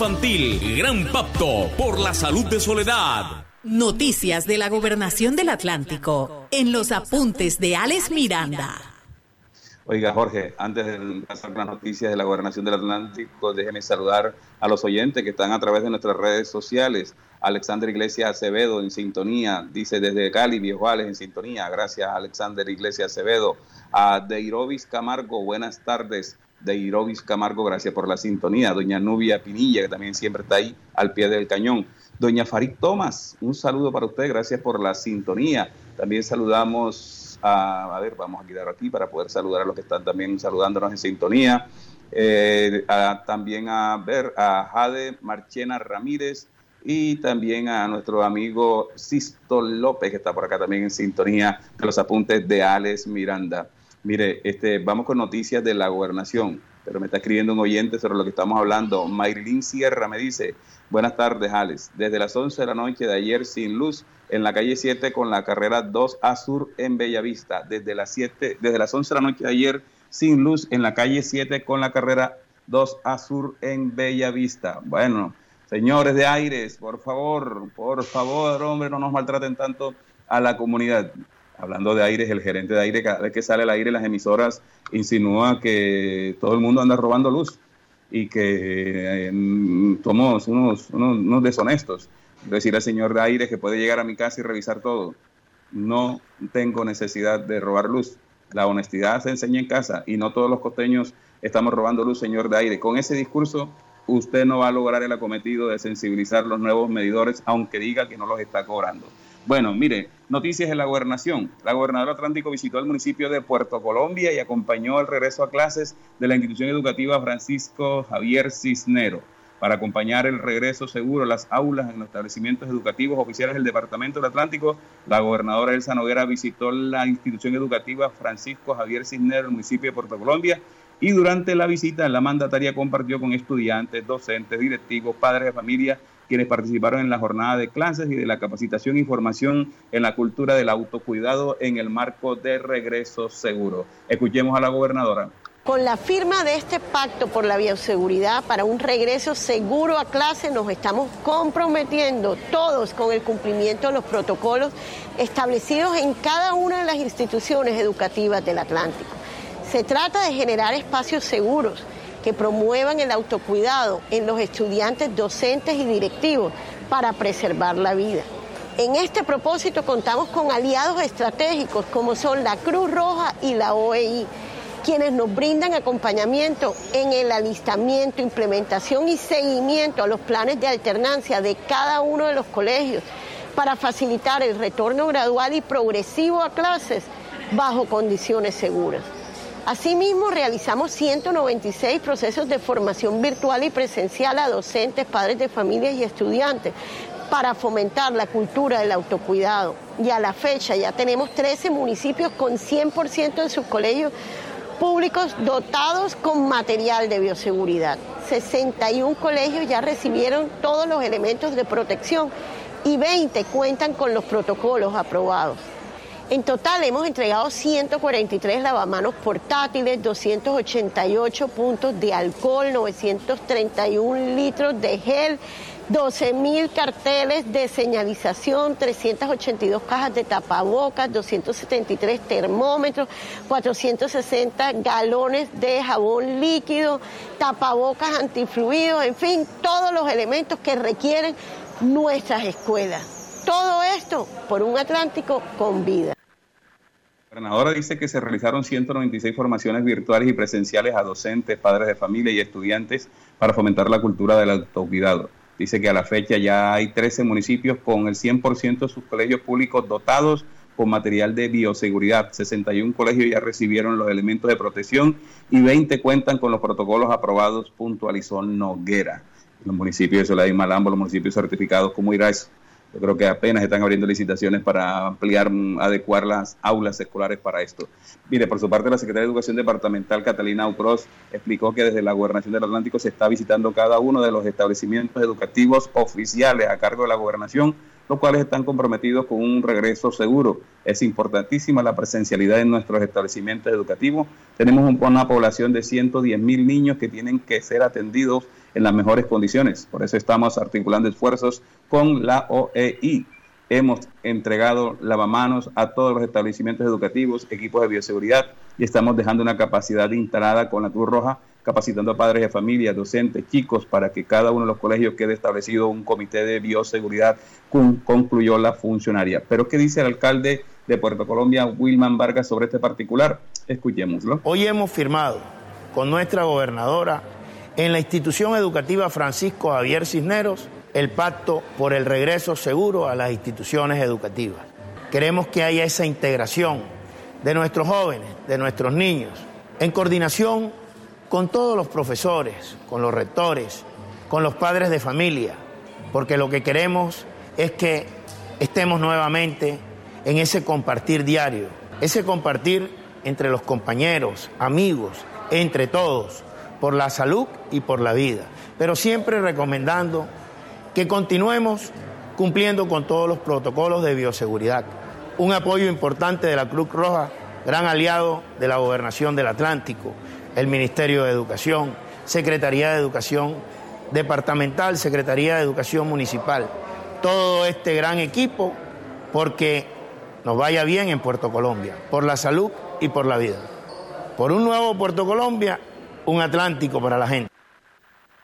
Infantil. Gran pacto por la salud de Soledad. Noticias de la Gobernación del Atlántico. En los apuntes de Alex Miranda. Oiga, Jorge, antes de pasar las noticias de la Gobernación del Atlántico, déjeme saludar a los oyentes que están a través de nuestras redes sociales. Alexander Iglesias Acevedo en sintonía, dice desde Cali, Viejales en sintonía. Gracias, Alexander Iglesias Acevedo. A Deirovis Camargo, buenas tardes de Irovis Camargo, gracias por la sintonía. Doña Nubia Pinilla, que también siempre está ahí al pie del cañón. Doña Farid Tomás, un saludo para usted, gracias por la sintonía. También saludamos a, a ver, vamos a quedar aquí para poder saludar a los que están también saludándonos en sintonía. Eh, también a ver a Jade Marchena Ramírez y también a nuestro amigo Sisto López, que está por acá también en sintonía de los apuntes de Alex Miranda. Mire, este, vamos con noticias de la gobernación, pero me está escribiendo un oyente sobre lo que estamos hablando. Mayrilín Sierra me dice, buenas tardes, Alex. Desde las 11 de la noche de ayer sin luz en la calle 7 con la carrera 2 A Sur en Bellavista. Desde las 7, desde las 11 de la noche de ayer sin luz en la calle 7 con la carrera 2 A Sur en Bellavista. Bueno, señores de Aires, por favor, por favor, hombre, no nos maltraten tanto a la comunidad hablando de aire, el gerente de aire, cada vez que sale al aire las emisoras insinúa que todo el mundo anda robando luz y que eh, somos unos, unos, deshonestos. Decir al señor de aire que puede llegar a mi casa y revisar todo. No tengo necesidad de robar luz. La honestidad se enseña en casa y no todos los costeños estamos robando luz, señor de aire. Con ese discurso usted no va a lograr el acometido de sensibilizar los nuevos medidores, aunque diga que no los está cobrando. Bueno, mire, noticias de la gobernación. La gobernadora Atlántico visitó el municipio de Puerto Colombia y acompañó el regreso a clases de la institución educativa Francisco Javier Cisnero. Para acompañar el regreso seguro a las aulas en los establecimientos educativos oficiales del Departamento del Atlántico, la gobernadora Elsa Noguera visitó la institución educativa Francisco Javier Cisnero, el municipio de Puerto Colombia, y durante la visita la mandataria compartió con estudiantes, docentes, directivos, padres de familia quienes participaron en la jornada de clases y de la capacitación y formación en la cultura del autocuidado en el marco de regreso seguro. Escuchemos a la gobernadora. Con la firma de este pacto por la bioseguridad para un regreso seguro a clase nos estamos comprometiendo todos con el cumplimiento de los protocolos establecidos en cada una de las instituciones educativas del Atlántico. Se trata de generar espacios seguros que promuevan el autocuidado en los estudiantes, docentes y directivos para preservar la vida. En este propósito contamos con aliados estratégicos como son la Cruz Roja y la OEI, quienes nos brindan acompañamiento en el alistamiento, implementación y seguimiento a los planes de alternancia de cada uno de los colegios para facilitar el retorno gradual y progresivo a clases bajo condiciones seguras. Asimismo, realizamos 196 procesos de formación virtual y presencial a docentes, padres de familias y estudiantes para fomentar la cultura del autocuidado. Y a la fecha ya tenemos 13 municipios con 100% de sus colegios públicos dotados con material de bioseguridad. 61 colegios ya recibieron todos los elementos de protección y 20 cuentan con los protocolos aprobados. En total hemos entregado 143 lavamanos portátiles, 288 puntos de alcohol, 931 litros de gel, 12 mil carteles de señalización, 382 cajas de tapabocas, 273 termómetros, 460 galones de jabón líquido, tapabocas antifluidos, en fin, todos los elementos que requieren nuestras escuelas. Todo esto por un Atlántico con vida. Gobernadora dice que se realizaron 196 formaciones virtuales y presenciales a docentes, padres de familia y estudiantes para fomentar la cultura del autocuidado. Dice que a la fecha ya hay 13 municipios con el 100% de sus colegios públicos dotados con material de bioseguridad. 61 colegios ya recibieron los elementos de protección y 20 cuentan con los protocolos aprobados, puntualizó Noguera. los municipios de Soledad y Malambo, los municipios certificados, ¿cómo irá eso? Yo creo que apenas están abriendo licitaciones para ampliar, mm, adecuar las aulas escolares para esto. Mire, por su parte, la Secretaria de Educación Departamental, Catalina Ucros, explicó que desde la Gobernación del Atlántico se está visitando cada uno de los establecimientos educativos oficiales a cargo de la Gobernación, los cuales están comprometidos con un regreso seguro. Es importantísima la presencialidad en nuestros establecimientos educativos. Tenemos una población de 110 mil niños que tienen que ser atendidos en las mejores condiciones. Por eso estamos articulando esfuerzos con la OEI. Hemos entregado lavamanos a todos los establecimientos educativos, equipos de bioseguridad y estamos dejando una capacidad instalada con la Cruz Roja, capacitando a padres de familia, docentes, chicos, para que cada uno de los colegios quede establecido un comité de bioseguridad, concluyó la funcionaria. Pero ¿qué dice el alcalde de Puerto Colombia, Wilman Vargas, sobre este particular? Escuchémoslo. Hoy hemos firmado con nuestra gobernadora en la institución educativa Francisco Javier Cisneros el pacto por el regreso seguro a las instituciones educativas. Queremos que haya esa integración de nuestros jóvenes, de nuestros niños, en coordinación con todos los profesores, con los rectores, con los padres de familia, porque lo que queremos es que estemos nuevamente en ese compartir diario, ese compartir entre los compañeros, amigos, entre todos, por la salud y por la vida, pero siempre recomendando que continuemos cumpliendo con todos los protocolos de bioseguridad. Un apoyo importante de la Cruz Roja, gran aliado de la Gobernación del Atlántico, el Ministerio de Educación, Secretaría de Educación Departamental, Secretaría de Educación Municipal. Todo este gran equipo porque nos vaya bien en Puerto Colombia, por la salud y por la vida. Por un nuevo Puerto Colombia un Atlántico para la gente.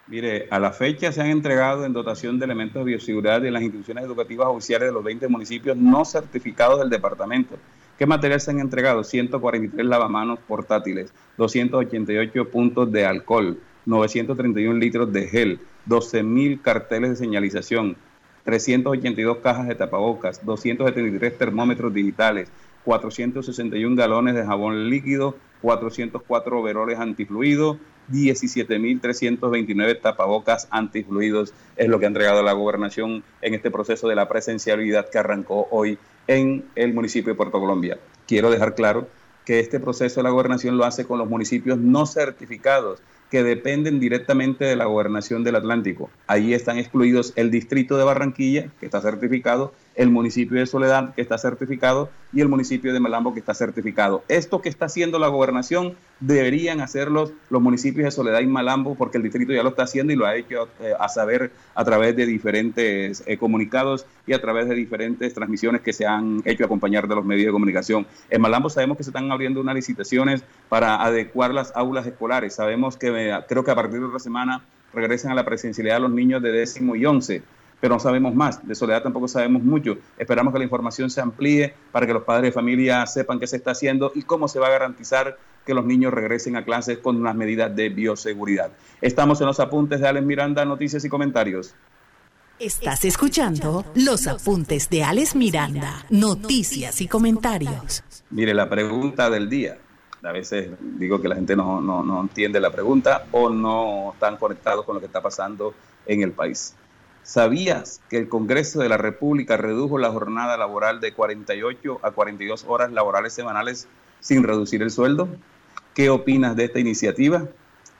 Mire, a la fecha se han entregado en dotación de elementos de bioseguridad en las instituciones educativas oficiales de los 20 municipios no certificados del departamento. ¿Qué material se han entregado? 143 lavamanos portátiles, 288 puntos de alcohol, 931 litros de gel, 12.000 carteles de señalización, 382 cajas de tapabocas, 273 termómetros digitales, 461 galones de jabón líquido, 404 overoles antifluidos, 17.329 tapabocas antifluidos es lo que ha entregado la gobernación en este proceso de la presencialidad que arrancó hoy en el municipio de Puerto Colombia. Quiero dejar claro que este proceso de la gobernación lo hace con los municipios no certificados que dependen directamente de la gobernación del Atlántico. Ahí están excluidos el distrito de Barranquilla, que está certificado, el municipio de Soledad, que está certificado, y el municipio de Malambo, que está certificado. Esto que está haciendo la gobernación deberían hacerlo los municipios de Soledad y Malambo, porque el distrito ya lo está haciendo y lo ha hecho eh, a saber a través de diferentes eh, comunicados y a través de diferentes transmisiones que se han hecho acompañar de los medios de comunicación. En Malambo sabemos que se están abriendo unas licitaciones para adecuar las aulas escolares. Sabemos que eh, creo que a partir de otra semana regresan a la presencialidad los niños de décimo y once pero no sabemos más. De Soledad tampoco sabemos mucho. Esperamos que la información se amplíe para que los padres de familia sepan qué se está haciendo y cómo se va a garantizar que los niños regresen a clases con unas medidas de bioseguridad. Estamos en los apuntes de Alex Miranda, noticias y comentarios. Estás escuchando los apuntes de Alex Miranda, noticias y comentarios. Mire, la pregunta del día. A veces digo que la gente no, no, no entiende la pregunta o no están conectados con lo que está pasando en el país. ¿Sabías que el Congreso de la República redujo la jornada laboral de 48 a 42 horas laborales semanales sin reducir el sueldo? ¿Qué opinas de esta iniciativa?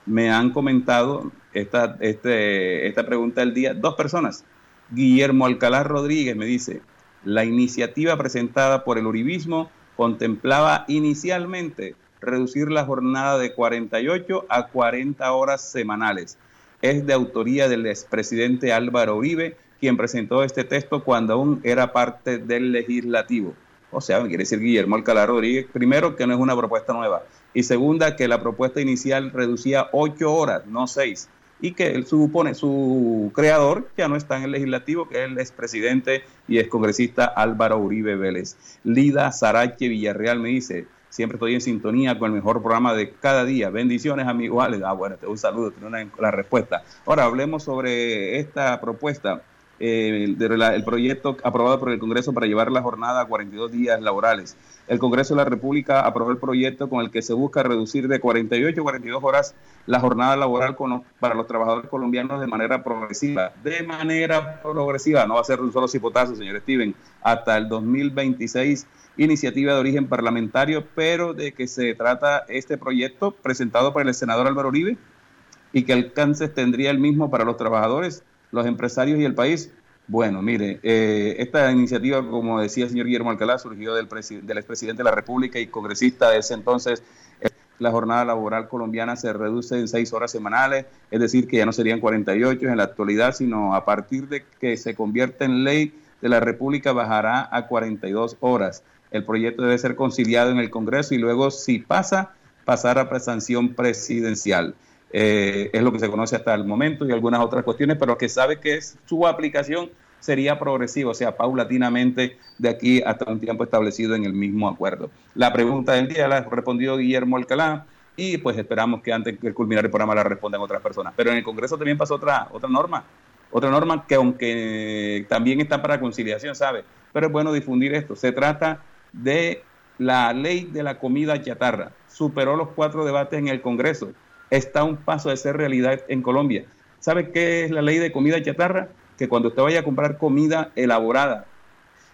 Me han comentado esta, este, esta pregunta del día dos personas. Guillermo Alcalá Rodríguez me dice, la iniciativa presentada por el Uribismo contemplaba inicialmente reducir la jornada de 48 a 40 horas semanales es de autoría del expresidente Álvaro Uribe, quien presentó este texto cuando aún era parte del legislativo. O sea, quiere decir Guillermo Alcalá Rodríguez, primero que no es una propuesta nueva, y segunda que la propuesta inicial reducía ocho horas, no seis, y que supone su creador ya no está en el legislativo, que es el expresidente y excongresista Álvaro Uribe Vélez. Lida Sarache Villarreal me dice, Siempre estoy en sintonía con el mejor programa de cada día. Bendiciones, amigos. Ah, bueno, te un saludo, tiene una, la respuesta. Ahora hablemos sobre esta propuesta. eh, el proyecto aprobado por el Congreso para llevar la jornada a 42 días laborales. El Congreso de la República aprobó el proyecto con el que se busca reducir de 48 a 42 horas la jornada laboral para los trabajadores colombianos de manera progresiva. De manera progresiva, no va a ser un solo cipotazo, señor Steven, hasta el 2026 iniciativa de origen parlamentario, pero de que se trata este proyecto presentado por el senador Álvaro Uribe y que alcances tendría el mismo para los trabajadores, los empresarios y el país. Bueno, mire, eh, esta iniciativa, como decía el señor Guillermo Alcalá, surgió del, del expresidente de la República y congresista de ese entonces. La jornada laboral colombiana se reduce en seis horas semanales, es decir, que ya no serían 48 en la actualidad, sino a partir de que se convierta en ley de la República bajará a 42 horas. El proyecto debe ser conciliado en el Congreso y luego, si pasa, pasar a sanción presidencial. Eh, es lo que se conoce hasta el momento y algunas otras cuestiones, pero que sabe que su aplicación sería progresiva, o sea, paulatinamente de aquí hasta un tiempo establecido en el mismo acuerdo. La pregunta del día la respondió Guillermo Alcalá y pues esperamos que antes de culminar el programa la respondan otras personas. Pero en el Congreso también pasó otra, otra norma, otra norma que aunque también está para conciliación, ¿sabe? Pero es bueno difundir esto. Se trata de la ley de la comida chatarra. Superó los cuatro debates en el Congreso. Está un paso de ser realidad en Colombia. ¿Sabe qué es la ley de comida chatarra? Que cuando usted vaya a comprar comida elaborada,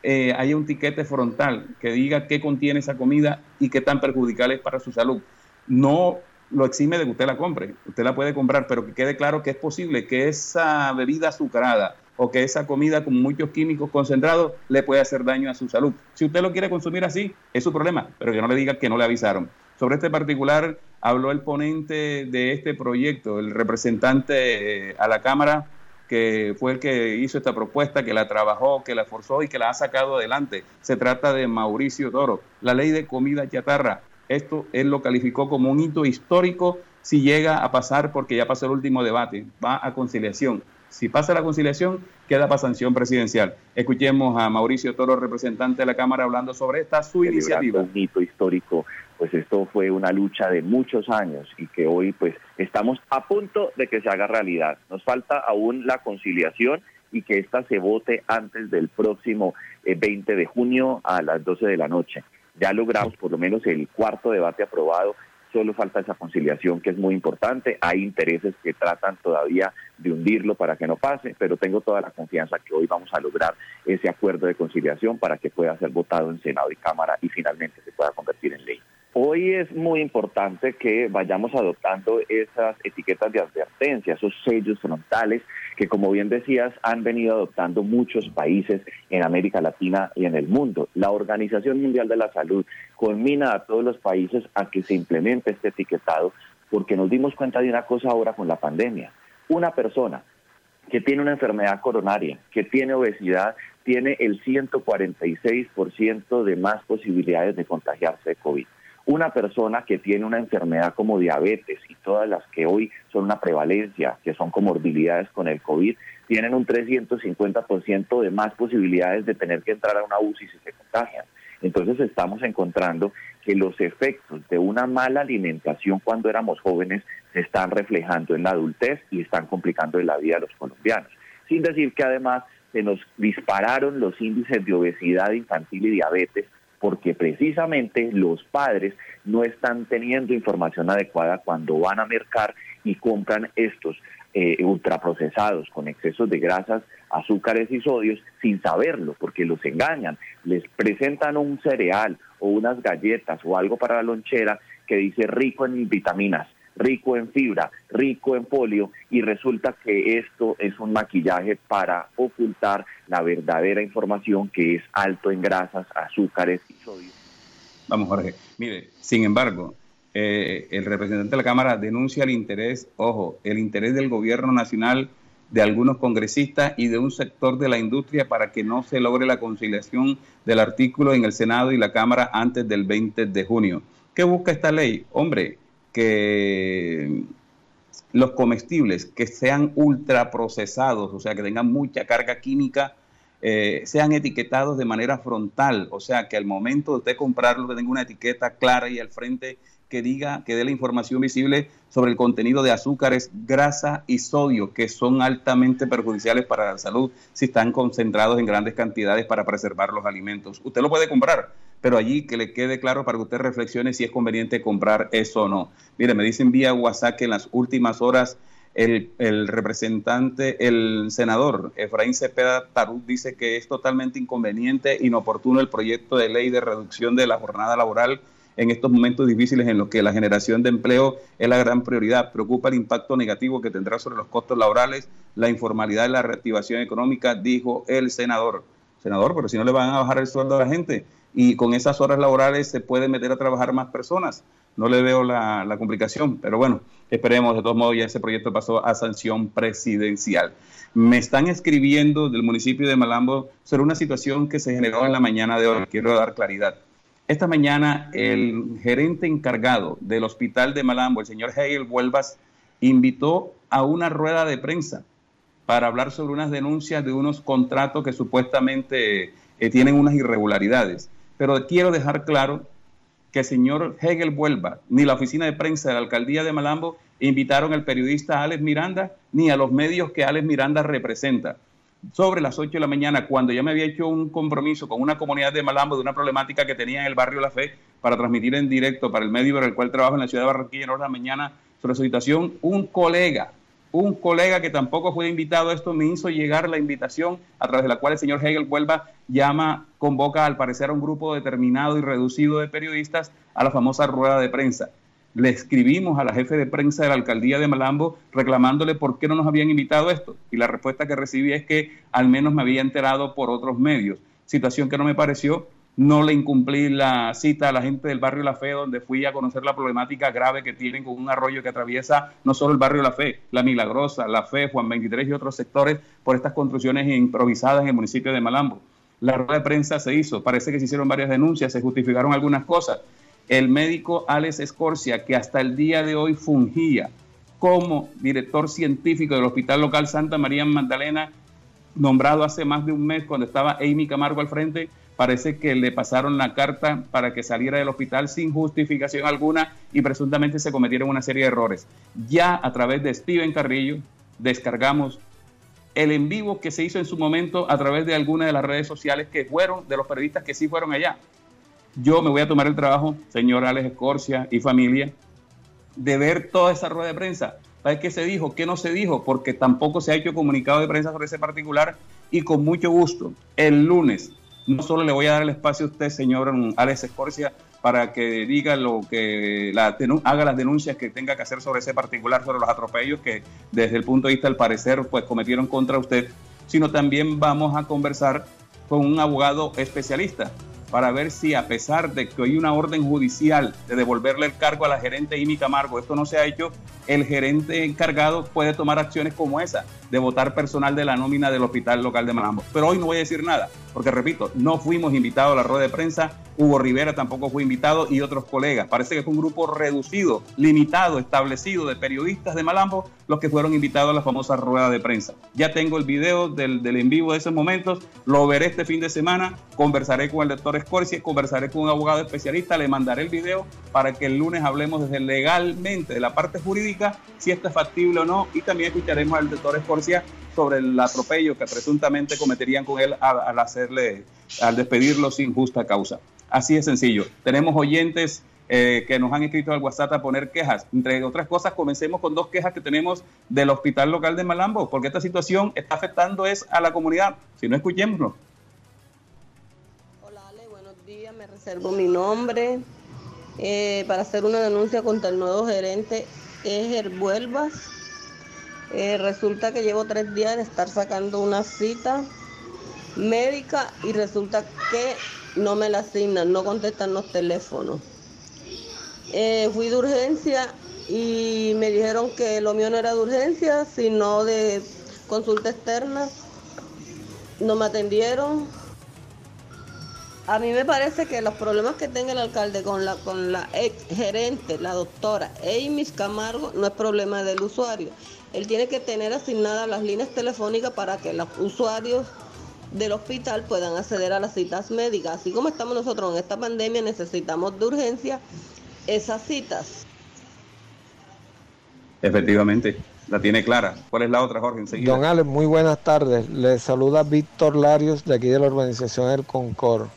eh, haya un tiquete frontal que diga qué contiene esa comida y qué tan perjudicial es para su salud. No lo exime de que usted la compre. Usted la puede comprar, pero que quede claro que es posible que esa bebida azucarada o que esa comida con muchos químicos concentrados le puede hacer daño a su salud. Si usted lo quiere consumir así, es su problema, pero que no le diga que no le avisaron. Sobre este particular habló el ponente de este proyecto, el representante eh, a la Cámara, que fue el que hizo esta propuesta, que la trabajó, que la forzó y que la ha sacado adelante. Se trata de Mauricio Toro. La ley de comida chatarra, esto él lo calificó como un hito histórico si llega a pasar, porque ya pasó el último debate, va a conciliación. Si pasa la conciliación, queda para sanción presidencial. Escuchemos a Mauricio Toro, representante de la Cámara, hablando sobre esta su iniciativa. Un hito histórico, pues esto fue una lucha de muchos años y que hoy pues estamos a punto de que se haga realidad. Nos falta aún la conciliación y que ésta se vote antes del próximo 20 eh, de junio a las 12 de la noche. Ya logramos por lo menos el cuarto debate aprobado solo falta esa conciliación que es muy importante. Hay intereses que tratan todavía de hundirlo para que no pase, pero tengo toda la confianza que hoy vamos a lograr ese acuerdo de conciliación para que pueda ser votado en Senado y Cámara y finalmente se pueda convertir en ley. Hoy es muy importante que vayamos adoptando esas etiquetas de advertencia, esos sellos frontales que, como bien decías, han venido adoptando muchos países en América Latina y en el mundo. La Organización Mundial de la Salud conmina a todos los países a que se implemente este etiquetado porque nos dimos cuenta de una cosa ahora con la pandemia. Una persona que tiene una enfermedad coronaria, que tiene obesidad, tiene el 146% de más posibilidades de contagiarse de COVID una persona que tiene una enfermedad como diabetes y todas las que hoy son una prevalencia, que son comorbilidades con el COVID, tienen un 350% de más posibilidades de tener que entrar a una UCI si se contagian. Entonces estamos encontrando que los efectos de una mala alimentación cuando éramos jóvenes se están reflejando en la adultez y están complicando la vida de los colombianos. Sin decir que además se nos dispararon los índices de obesidad infantil y diabetes porque precisamente los padres no están teniendo información adecuada cuando van a mercar y compran estos eh, ultraprocesados con excesos de grasas, azúcares y sodios sin saberlo, porque los engañan. Les presentan un cereal o unas galletas o algo para la lonchera que dice rico en vitaminas rico en fibra, rico en polio, y resulta que esto es un maquillaje para ocultar la verdadera información que es alto en grasas, azúcares y sodio. Vamos, Jorge. Mire, sin embargo, eh, el representante de la Cámara denuncia el interés, ojo, el interés del gobierno nacional de algunos congresistas y de un sector de la industria para que no se logre la conciliación del artículo en el Senado y la Cámara antes del 20 de junio. ¿Qué busca esta ley? Hombre, que los comestibles que sean ultraprocesados, o sea, que tengan mucha carga química, eh, sean etiquetados de manera frontal, o sea, que al momento de usted comprarlo tenga una etiqueta clara y al frente que diga, que dé la información visible sobre el contenido de azúcares, grasa y sodio, que son altamente perjudiciales para la salud si están concentrados en grandes cantidades para preservar los alimentos. Usted lo puede comprar, pero allí que le quede claro para que usted reflexione si es conveniente comprar eso o no. Mire, me dicen vía WhatsApp que en las últimas horas el, representante, el senador Efraín Cepeda Tarú dice que es totalmente inconveniente, inoportuno el proyecto de ley de reducción de la jornada laboral en estos momentos difíciles en los que la generación de empleo es la gran prioridad. Preocupa el impacto negativo que tendrá sobre los costos laborales, la informalidad y la reactivación económica, dijo el senador. Senador, pero si no le van a bajar el sueldo a la gente y con esas horas laborales se puede meter a trabajar más personas. No le veo la, complicación, pero bueno, esperemos. De todos modos, ya ese proyecto pasó a sanción presidencial. Me están escribiendo del municipio de Malambo sobre una situación que se generó en la mañana de hoy. Quiero dar claridad. Esta mañana el gerente encargado del hospital de Malambo, el señor Hegel Vuelvas, invitó a una rueda de prensa para hablar sobre unas denuncias de unos contratos que supuestamente eh, tienen unas irregularidades. Pero quiero dejar claro que el señor Hegel Vuelva, ni la oficina de prensa de la alcaldía de Malambo invitaron al periodista Alex Miranda, ni a los medios que Alex Miranda representa. Sobre las 8 de la mañana, cuando ya me había hecho un compromiso con una comunidad de Malambo de una problemática que tenía en el barrio La Fe para transmitir en directo para el medio para el cual trabajo en la ciudad de Barranquilla en hora de la mañana sobre su situación, un colega, un colega que tampoco fue invitado a esto me hizo llegar la invitación a través de la cual el señor Hegel Huelva llama, convoca al parecer a un grupo determinado y reducido de periodistas a la famosa rueda de prensa le escribimos a la jefe de prensa de la alcaldía de Malambo reclamándole por qué no nos habían invitado a esto. Y la respuesta que recibí es que al menos me había enterado por otros medios. Situación que no me pareció. No le incumplí la cita a la gente del barrio La Fe, donde fui a conocer la problemática grave que tienen con un arroyo que atraviesa no solo el barrio La Fe, La Milagrosa, La Fe, Juan 23 y otros sectores por estas construcciones improvisadas en el municipio de Malambo. La rueda de prensa se hizo, parece que se hicieron varias denuncias, se justificaron algunas cosas el médico Alex Escorcia, que hasta el día de hoy fungía como director científico del Hospital Local Santa María Magdalena, nombrado hace más de un mes cuando estaba Amy Camargo al frente, parece que le pasaron la carta para que saliera del hospital sin justificación alguna y presuntamente se cometieron una serie de errores. Ya a través de Steven Carrillo descargamos el en vivo que se hizo en su momento a través de algunas de las redes sociales que fueron de los periodistas que sí fueron allá. Yo me voy a tomar el trabajo, señor Alex Escorcia y familia, de ver toda esa rueda de prensa. ¿Sabes qué se dijo? ¿Qué no se dijo? Porque tampoco se ha hecho comunicado de prensa sobre ese particular y con mucho gusto, el lunes, no solo le voy a dar el espacio a usted, señor Alex Escorcia, para que diga lo que la, haga las denuncias que tenga que hacer sobre ese particular, sobre los atropellos que desde el punto de vista del parecer pues cometieron contra usted, sino también vamos a conversar con un abogado especialista para ver si a pesar de que hay una orden judicial de devolverle el cargo a la gerente Imi Camargo, esto no se ha hecho, el gerente encargado puede tomar acciones como esa, de votar personal de la nómina del hospital local de Malambo. Pero hoy no voy a decir nada, porque repito, no fuimos invitados a la rueda de prensa, Hugo Rivera tampoco fue invitado y otros colegas. Parece que fue un grupo reducido, limitado, establecido de periodistas de Malambo los que fueron invitados a la famosa rueda de prensa. Ya tengo el video del, del en vivo de esos momentos, lo veré este fin de semana, conversaré con el doctor Scorsi, conversaré con un abogado especialista, le mandaré el video para que el lunes hablemos desde legalmente de la parte jurídica, si esto es factible o no, y también escucharemos al doctor Escorcia sobre el atropello que presuntamente cometerían con él al, hacerle, al despedirlo sin justa causa. Así de sencillo. Tenemos oyentes eh, que nos han escrito al WhatsApp a poner quejas. Entre otras cosas, comencemos con dos quejas que tenemos del hospital local de Malambo, porque esta situación está afectando es a la comunidad. Si no, escuchémoslo. Reservo mi nombre eh, para hacer una denuncia contra el nuevo gerente Eger Vuelvas. Eh, resulta que llevo tres días de estar sacando una cita médica y resulta que no me la asignan, no contestan los teléfonos. Eh, fui de urgencia y me dijeron que lo mío no era de urgencia, sino de consulta externa. No me atendieron. A mí me parece que los problemas que tenga el alcalde con la, con la ex gerente, la doctora Amy Camargo, no es problema del usuario. Él tiene que tener asignadas las líneas telefónicas para que los usuarios del hospital puedan acceder a las citas médicas. Así como estamos nosotros en esta pandemia, necesitamos de urgencia esas citas. Efectivamente, la tiene clara. ¿Cuál es la otra, Jorge? Enseguida. Don Alex, muy buenas tardes. Le saluda Víctor Larios de aquí de la urbanización El Concord.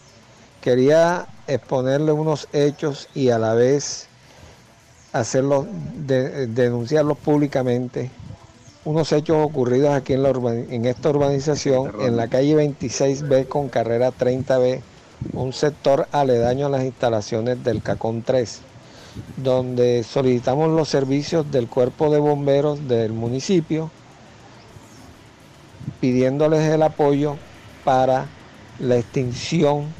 Quería exponerle unos hechos y a la vez hacerlos, de- denunciarlos públicamente. Unos hechos ocurridos aquí en, la urban- en esta urbanización, en la calle 26B con carrera 30B, un sector aledaño a las instalaciones del CACON 3 donde solicitamos los servicios del cuerpo de bomberos del municipio, pidiéndoles el apoyo para la extinción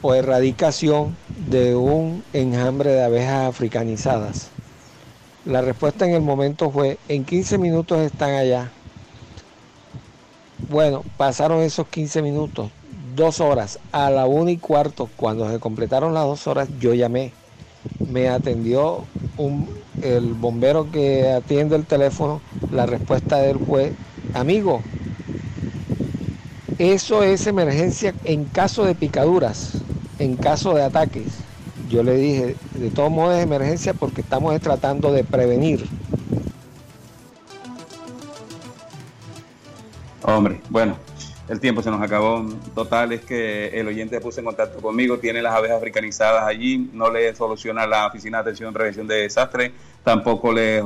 o erradicación de un enjambre de abejas africanizadas. La respuesta en el momento fue, en 15 minutos están allá. Bueno, pasaron esos 15 minutos, dos horas, a la una y cuarto, cuando se completaron las dos horas, yo llamé me atendió un- el bombero que atiende el teléfono, la respuesta de él fue, amigo, eso es emergencia en caso de picaduras, en caso de ataques. Yo le dije, de todos modos es emergencia porque estamos tratando de prevenir. Hombre, bueno, el tiempo se nos acabó. Total es que el oyente puso en contacto conmigo, tiene las abejas africanizadas allí, no le soluciona la Oficina de Atención y Prevención de Desastres, tampoco le,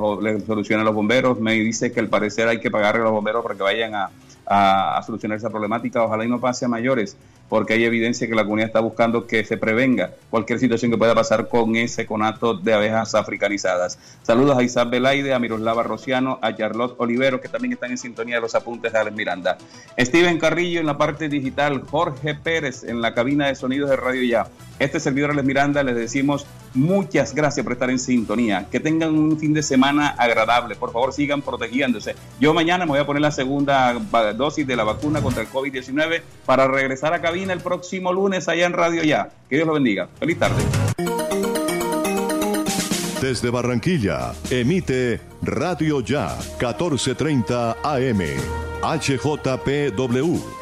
soluciona a los bomberos. Me dice que al parecer hay que pagarle a los bomberos para que vayan a, a- a solucionar esa problemática. Ojalá y no pase a mayores, porque hay evidencia que la comunidad está buscando que se prevenga cualquier situación que pueda pasar con ese conato de abejas africanizadas. Saludos a Isabel Belaide, a Miroslava Rociano, a Charlotte Olivero, que también están en sintonía de los apuntes de Alex Miranda. Steven Carrillo en la parte digital, Jorge Pérez en la cabina de sonidos de Radio Ya. Este servidor Alex Miranda les decimos muchas gracias por estar en sintonía. Que tengan un fin de semana agradable. Por favor, sigan protegiéndose. Yo mañana me voy a poner la segunda dosis de la vacuna contra el COVID-19 para regresar a cabina el próximo lunes allá en Radio Ya. Que Dios lo bendiga. Feliz tarde. Desde Barranquilla, emite Radio Ya 1430 AM. HJPW.